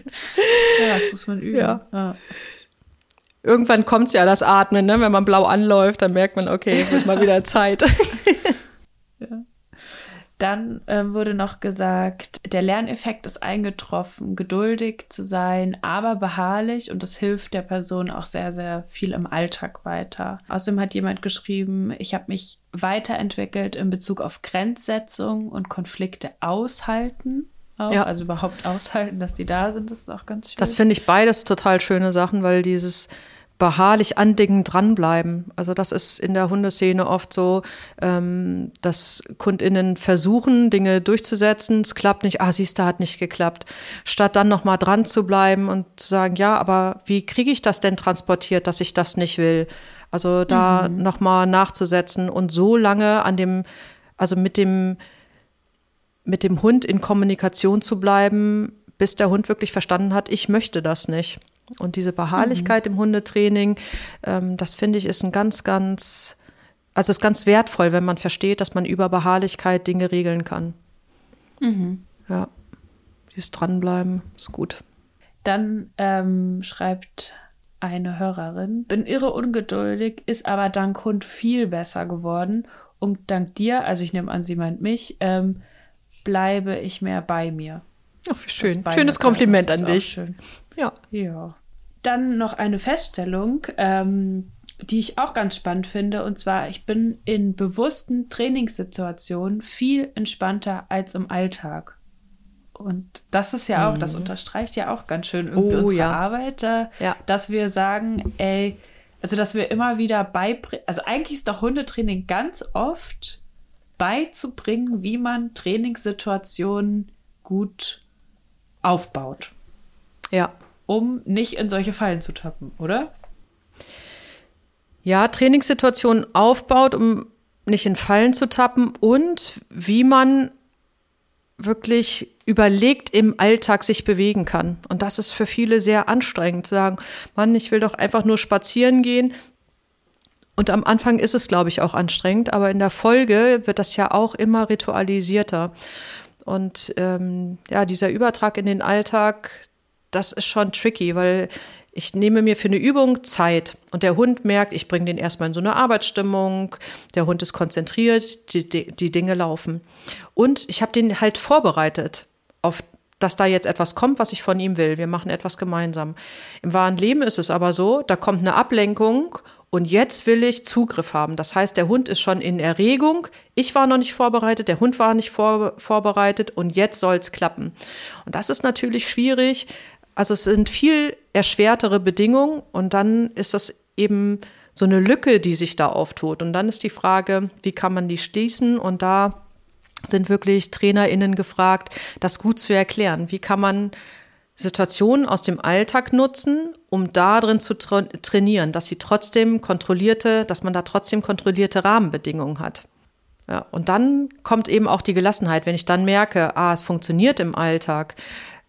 Ja, das muss man üben. Ja. ja irgendwann kommt ja das Atmen, ne? wenn man blau anläuft, dann merkt man, okay, wird mal wieder Zeit. ja. Dann äh, wurde noch gesagt, der Lerneffekt ist eingetroffen, geduldig zu sein, aber beharrlich und das hilft der Person auch sehr, sehr viel im Alltag weiter. Außerdem hat jemand geschrieben, ich habe mich weiterentwickelt in Bezug auf Grenzsetzung und Konflikte aushalten. Auch, ja. Also überhaupt aushalten, dass die da sind, ist auch ganz schön. Das finde ich beides total schöne Sachen, weil dieses beharrlich an Dingen dranbleiben. Also das ist in der Hundeszene oft so, ähm, dass KundInnen versuchen, Dinge durchzusetzen. Es klappt nicht, ah, siehst du, hat nicht geklappt. Statt dann nochmal dran zu bleiben und zu sagen, ja, aber wie kriege ich das denn transportiert, dass ich das nicht will? Also da mhm. nochmal nachzusetzen und so lange an dem, also mit dem, mit dem Hund in Kommunikation zu bleiben, bis der Hund wirklich verstanden hat, ich möchte das nicht. Und diese Beharrlichkeit mhm. im Hundetraining, ähm, das finde ich ist ein ganz, ganz, also ist ganz wertvoll, wenn man versteht, dass man über Beharrlichkeit Dinge regeln kann. Mhm. Ja, dieses Dranbleiben ist gut. Dann ähm, schreibt eine Hörerin, bin irre ungeduldig, ist aber dank Hund viel besser geworden. Und dank dir, also ich nehme an, sie meint mich, ähm, bleibe ich mehr bei mir. Ach, wie schön. Schönes Kompliment an dich. Schön. Ja. Ja. Dann noch eine Feststellung, ähm, die ich auch ganz spannend finde. Und zwar, ich bin in bewussten Trainingssituationen viel entspannter als im Alltag. Und das ist ja auch, mhm. das unterstreicht ja auch ganz schön irgendwie oh, unsere ja. Arbeit, äh, ja. dass wir sagen, ey, also dass wir immer wieder beibringen, also eigentlich ist doch Hundetraining ganz oft beizubringen, wie man Trainingssituationen gut aufbaut. Ja. Um nicht in solche Fallen zu tappen, oder? Ja, Trainingssituationen aufbaut, um nicht in Fallen zu tappen und wie man wirklich überlegt im Alltag sich bewegen kann. Und das ist für viele sehr anstrengend, zu sagen, Mann, ich will doch einfach nur spazieren gehen. Und am Anfang ist es, glaube ich, auch anstrengend, aber in der Folge wird das ja auch immer ritualisierter. Und ähm, ja, dieser Übertrag in den Alltag, das ist schon tricky, weil ich nehme mir für eine Übung Zeit und der Hund merkt, ich bringe den erstmal in so eine Arbeitsstimmung, der Hund ist konzentriert, die, die Dinge laufen. Und ich habe den halt vorbereitet auf dass da jetzt etwas kommt, was ich von ihm will. Wir machen etwas gemeinsam. Im wahren Leben ist es aber so, da kommt eine Ablenkung und jetzt will ich Zugriff haben. Das heißt, der Hund ist schon in Erregung. Ich war noch nicht vorbereitet, der Hund war nicht vor, vorbereitet und jetzt soll es klappen. Und das ist natürlich schwierig. Also es sind viel erschwertere Bedingungen und dann ist das eben so eine Lücke, die sich da auftut. Und dann ist die Frage, wie kann man die schließen? Und da sind wirklich TrainerInnen gefragt, das gut zu erklären. Wie kann man Situationen aus dem Alltag nutzen, um da drin zu tra trainieren, dass sie trotzdem kontrollierte, dass man da trotzdem kontrollierte Rahmenbedingungen hat. Ja, und dann kommt eben auch die Gelassenheit, wenn ich dann merke, ah, es funktioniert im Alltag,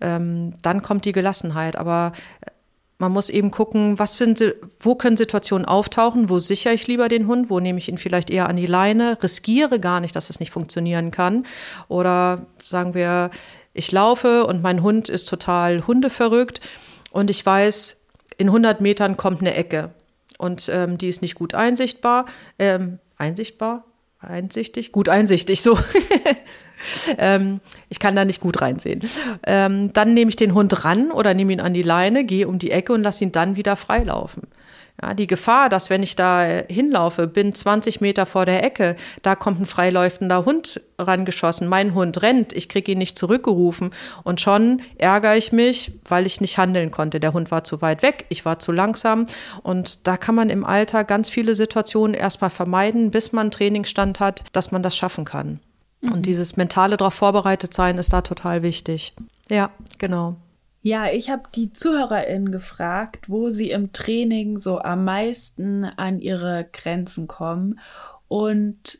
ähm, dann kommt die Gelassenheit. Aber äh, man muss eben gucken, was sind, wo können Situationen auftauchen, wo sichere ich lieber den Hund, wo nehme ich ihn vielleicht eher an die Leine, riskiere gar nicht, dass es nicht funktionieren kann. Oder sagen wir, ich laufe und mein Hund ist total hundeverrückt und ich weiß, in 100 Metern kommt eine Ecke und ähm, die ist nicht gut einsichtbar. Ähm, einsichtbar? Einsichtig? Gut einsichtig, so. ähm, ich kann da nicht gut reinsehen. Ähm, dann nehme ich den Hund ran oder nehme ihn an die Leine, gehe um die Ecke und lasse ihn dann wieder freilaufen. Ja, die Gefahr, dass wenn ich da hinlaufe, bin 20 Meter vor der Ecke, da kommt ein freiläufender Hund rangeschossen, mein Hund rennt, ich kriege ihn nicht zurückgerufen und schon ärgere ich mich, weil ich nicht handeln konnte. Der Hund war zu weit weg, ich war zu langsam und da kann man im Alter ganz viele Situationen erstmal vermeiden, bis man Trainingsstand hat, dass man das schaffen kann. Mhm. Und dieses mentale darauf vorbereitet sein ist da total wichtig. Ja, genau. Ja, ich habe die ZuhörerInnen gefragt, wo sie im Training so am meisten an ihre Grenzen kommen. Und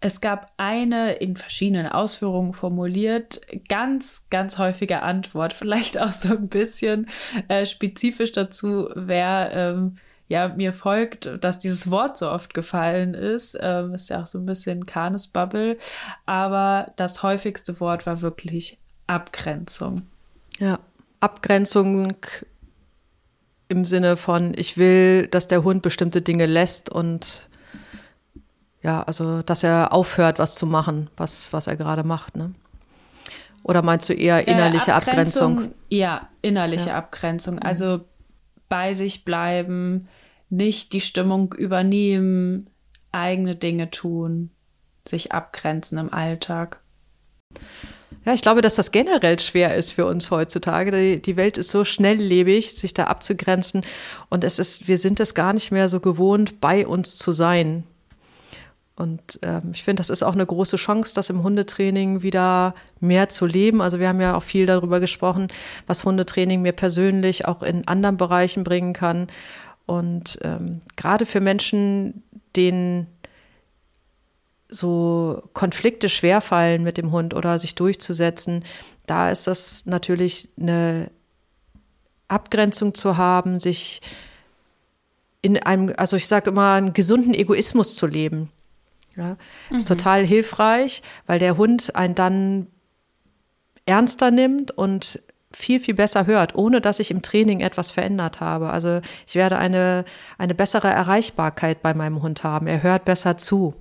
es gab eine in verschiedenen Ausführungen formuliert, ganz, ganz häufige Antwort, vielleicht auch so ein bisschen äh, spezifisch dazu, wer ähm, ja mir folgt, dass dieses Wort so oft gefallen ist. Ähm, ist ja auch so ein bisschen Kanesbubble. Aber das häufigste Wort war wirklich Abgrenzung. Ja. Abgrenzung im Sinne von, ich will, dass der Hund bestimmte Dinge lässt und ja, also dass er aufhört, was zu machen, was, was er gerade macht. Ne? Oder meinst du eher äh, innerliche äh, Abgrenzung, Abgrenzung? Ja, innerliche ja. Abgrenzung. Mhm. Also bei sich bleiben, nicht die Stimmung übernehmen, eigene Dinge tun, sich abgrenzen im Alltag. Ja, ich glaube, dass das generell schwer ist für uns heutzutage. Die, Welt ist so schnelllebig, sich da abzugrenzen. Und es ist, wir sind es gar nicht mehr so gewohnt, bei uns zu sein. Und ähm, ich finde, das ist auch eine große Chance, das im Hundetraining wieder mehr zu leben. Also wir haben ja auch viel darüber gesprochen, was Hundetraining mir persönlich auch in anderen Bereichen bringen kann. Und ähm, gerade für Menschen, denen so Konflikte schwerfallen mit dem Hund oder sich durchzusetzen, da ist das natürlich eine Abgrenzung zu haben, sich in einem, also ich sage immer, einen gesunden Egoismus zu leben. Ja, mhm. ist total hilfreich, weil der Hund einen dann ernster nimmt und viel, viel besser hört, ohne dass ich im Training etwas verändert habe. Also ich werde eine, eine bessere Erreichbarkeit bei meinem Hund haben. Er hört besser zu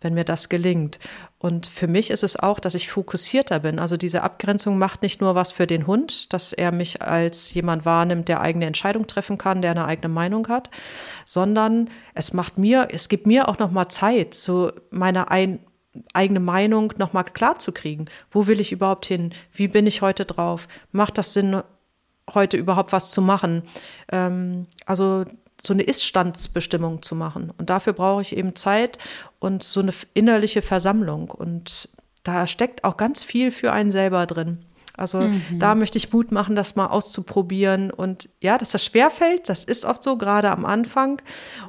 wenn mir das gelingt. Und für mich ist es auch, dass ich fokussierter bin. Also diese Abgrenzung macht nicht nur was für den Hund, dass er mich als jemand wahrnimmt, der eigene Entscheidung treffen kann, der eine eigene Meinung hat, sondern es macht mir, es gibt mir auch noch mal Zeit, so meine ein, eigene Meinung noch mal klar zu kriegen. Wo will ich überhaupt hin? Wie bin ich heute drauf? Macht das Sinn, heute überhaupt was zu machen? Ähm, also so eine Iststandsbestimmung zu machen. Und dafür brauche ich eben Zeit und so eine innerliche Versammlung. Und da steckt auch ganz viel für einen selber drin. Also mhm. da möchte ich Mut machen, das mal auszuprobieren. Und ja, dass das schwerfällt, das ist oft so, gerade am Anfang.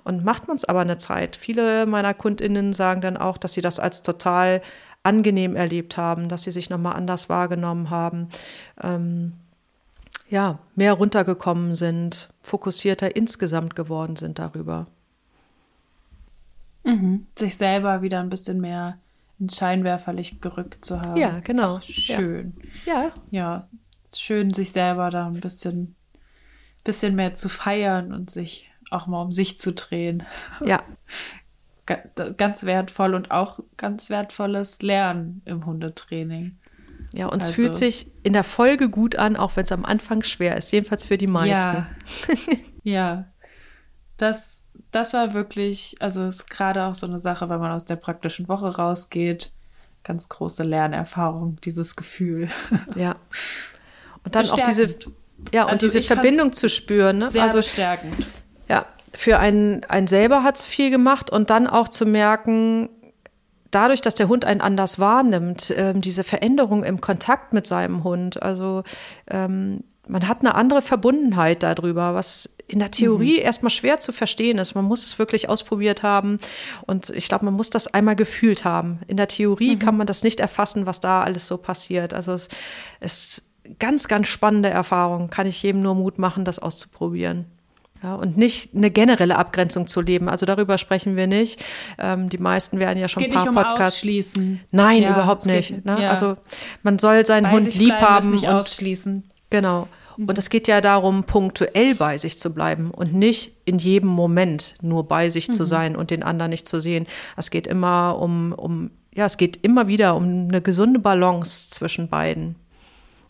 Und macht man es aber eine Zeit. Viele meiner KundInnen sagen dann auch, dass sie das als total angenehm erlebt haben, dass sie sich nochmal anders wahrgenommen haben. Ähm, ja, mehr runtergekommen sind, fokussierter insgesamt geworden sind darüber. Mhm. Sich selber wieder ein bisschen mehr ins Scheinwerferlicht gerückt zu haben. Ja, genau. Ach, schön. Ja. Ja, schön, sich selber da ein bisschen, bisschen mehr zu feiern und sich auch mal um sich zu drehen. Ja. Ganz wertvoll und auch ganz wertvolles Lernen im Hundetraining. Ja, und also, es fühlt sich in der Folge gut an, auch wenn es am Anfang schwer ist, jedenfalls für die meisten. Ja, ja. Das, das war wirklich, also ist gerade auch so eine Sache, wenn man aus der praktischen Woche rausgeht, ganz große Lernerfahrung, dieses Gefühl. Ja. Und dann auch diese, ja, und also diese Verbindung zu spüren. Ne? Sehr also, bestärkend. Ja, für einen, einen selber hat es viel gemacht und dann auch zu merken, dadurch, dass der Hund einen anders wahrnimmt, ähm, diese Veränderung im Kontakt mit seinem Hund, also ähm, man hat eine andere Verbundenheit darüber, was in der Theorie mhm. erstmal schwer zu verstehen ist. Man muss es wirklich ausprobiert haben und ich glaube, man muss das einmal gefühlt haben. In der Theorie mhm. kann man das nicht erfassen, was da alles so passiert. Also es ist ganz, ganz spannende Erfahrung. Kann ich jedem nur Mut machen, das auszuprobieren. Ja, und nicht eine generelle Abgrenzung zu leben. Also darüber sprechen wir nicht. Ähm, die meisten werden ja schon ein paar nicht um Podcasts. Ausschließen. Nein, ja, überhaupt nicht. Geht, ne? ja. Also man soll seinen bei Hund lieb haben. Nicht und, ausschließen. Genau. Mhm. Und es geht ja darum, punktuell bei sich zu bleiben und nicht in jedem Moment nur bei sich mhm. zu sein und den anderen nicht zu sehen. Es geht immer um, um, ja, es geht immer wieder um eine gesunde Balance zwischen beiden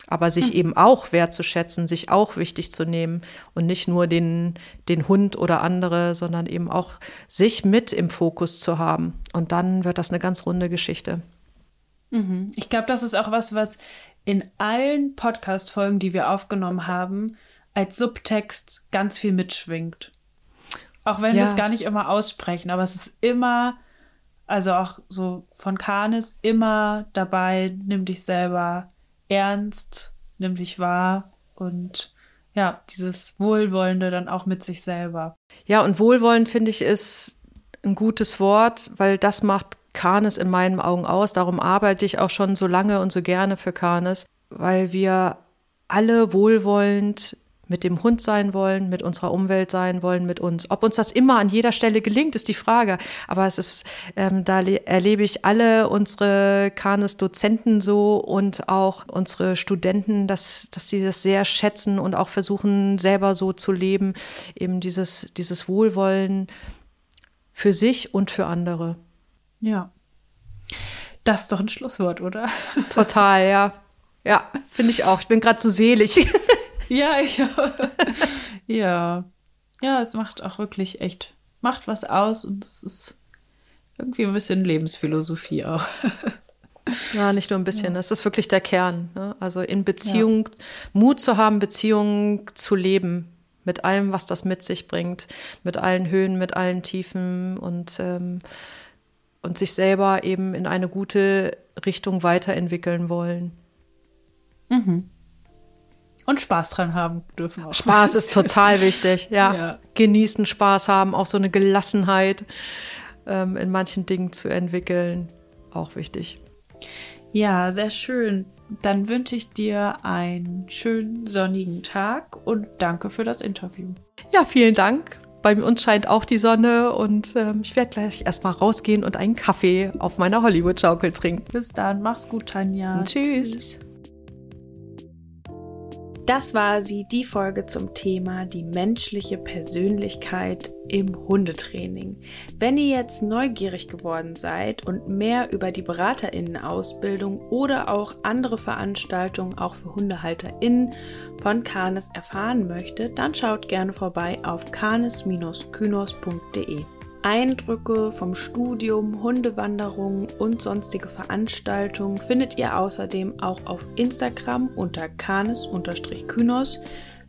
aber sich mhm. eben auch wertzuschätzen, sich auch wichtig zu nehmen und nicht nur den, den Hund oder andere, sondern eben auch sich mit im Fokus zu haben. Und dann wird das eine ganz runde Geschichte. Mhm. Ich glaube, das ist auch was, was in allen Podcast-Folgen, die wir aufgenommen haben, als Subtext ganz viel mitschwingt. Auch wenn ja. wir es gar nicht immer aussprechen, aber es ist immer, also auch so von Kanis, immer dabei, nimm dich selber ernst, nimm dich wahr und ja, dieses Wohlwollende dann auch mit sich selber. Ja, und Wohlwollen finde ich ist ein gutes Wort, weil das macht Kanes in meinen Augen aus. Darum arbeite ich auch schon so lange und so gerne für Kanes, weil wir alle wohlwollend mit dem Hund sein wollen, mit unserer Umwelt sein wollen, mit uns. Ob uns das immer an jeder Stelle gelingt, ist die Frage. Aber es ist, ähm, da erlebe ich alle unsere Kanes-Dozenten so und auch unsere Studenten, dass, dass sie das sehr schätzen und auch versuchen, selber so zu leben. Eben dieses, dieses Wohlwollen für sich und für andere. Ja. Das ist doch ein Schlusswort, oder? Total, ja. Ja, finde ich auch. Ich bin gerade zu selig. ja, ich auch. Ja. Ja, es macht auch wirklich echt, macht was aus und es ist irgendwie ein bisschen Lebensphilosophie auch. Ja, nicht nur ein bisschen. Ja. Das ist wirklich der Kern. Ne? Also in Beziehung, ja. Mut zu haben, Beziehungen zu leben. Mit allem, was das mit sich bringt. Mit allen Höhen, mit allen Tiefen und, ähm, und sich selber eben in eine gute Richtung weiterentwickeln wollen. Mhm. Und Spaß dran haben dürfen auch. Spaß ist total wichtig, ja. ja. Genießen, Spaß haben, auch so eine Gelassenheit ähm, in manchen Dingen zu entwickeln, auch wichtig. Ja, sehr schön. Dann wünsche ich dir einen schönen sonnigen Tag und danke für das Interview. Ja, vielen Dank. Bei uns scheint auch die Sonne und ähm, ich werde gleich erstmal rausgehen und einen Kaffee auf meiner Hollywood-Schaukel trinken. Bis dann, mach's gut, Tanja. Tschüss. tschüss. Das war sie, die Folge zum Thema die menschliche Persönlichkeit im Hundetraining. Wenn ihr jetzt neugierig geworden seid und mehr über die Beraterinnen-Ausbildung oder auch andere Veranstaltungen auch für Hundehalterinnen von Canis erfahren möchtet, dann schaut gerne vorbei auf canis-kynos.de. Eindrücke vom Studium, Hundewanderungen und sonstige Veranstaltungen findet ihr außerdem auch auf Instagram unter canis-kynos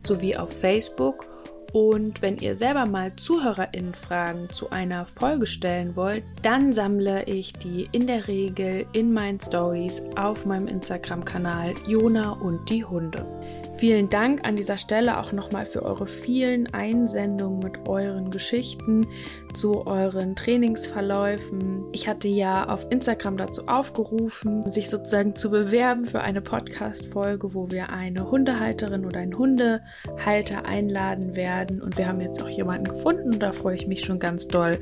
sowie auf Facebook. Und wenn ihr selber mal ZuhörerInnen-Fragen zu einer Folge stellen wollt, dann sammle ich die in der Regel in meinen Stories auf meinem Instagram-Kanal Jona und die Hunde. Vielen Dank an dieser Stelle auch nochmal für eure vielen Einsendungen mit euren Geschichten zu euren Trainingsverläufen. Ich hatte ja auf Instagram dazu aufgerufen, sich sozusagen zu bewerben für eine Podcast-Folge, wo wir eine Hundehalterin oder einen Hundehalter einladen werden. Und wir haben jetzt auch jemanden gefunden und da freue ich mich schon ganz doll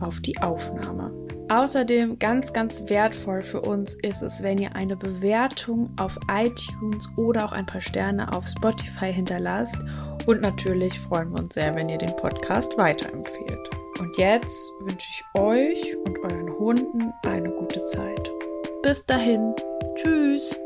auf die Aufnahme. Außerdem ganz, ganz wertvoll für uns ist es, wenn ihr eine Bewertung auf iTunes oder auch ein paar Sterne auf Spotify hinterlasst. Und natürlich freuen wir uns sehr, wenn ihr den Podcast weiterempfehlt. Und jetzt wünsche ich euch und euren Hunden eine gute Zeit. Bis dahin. Tschüss.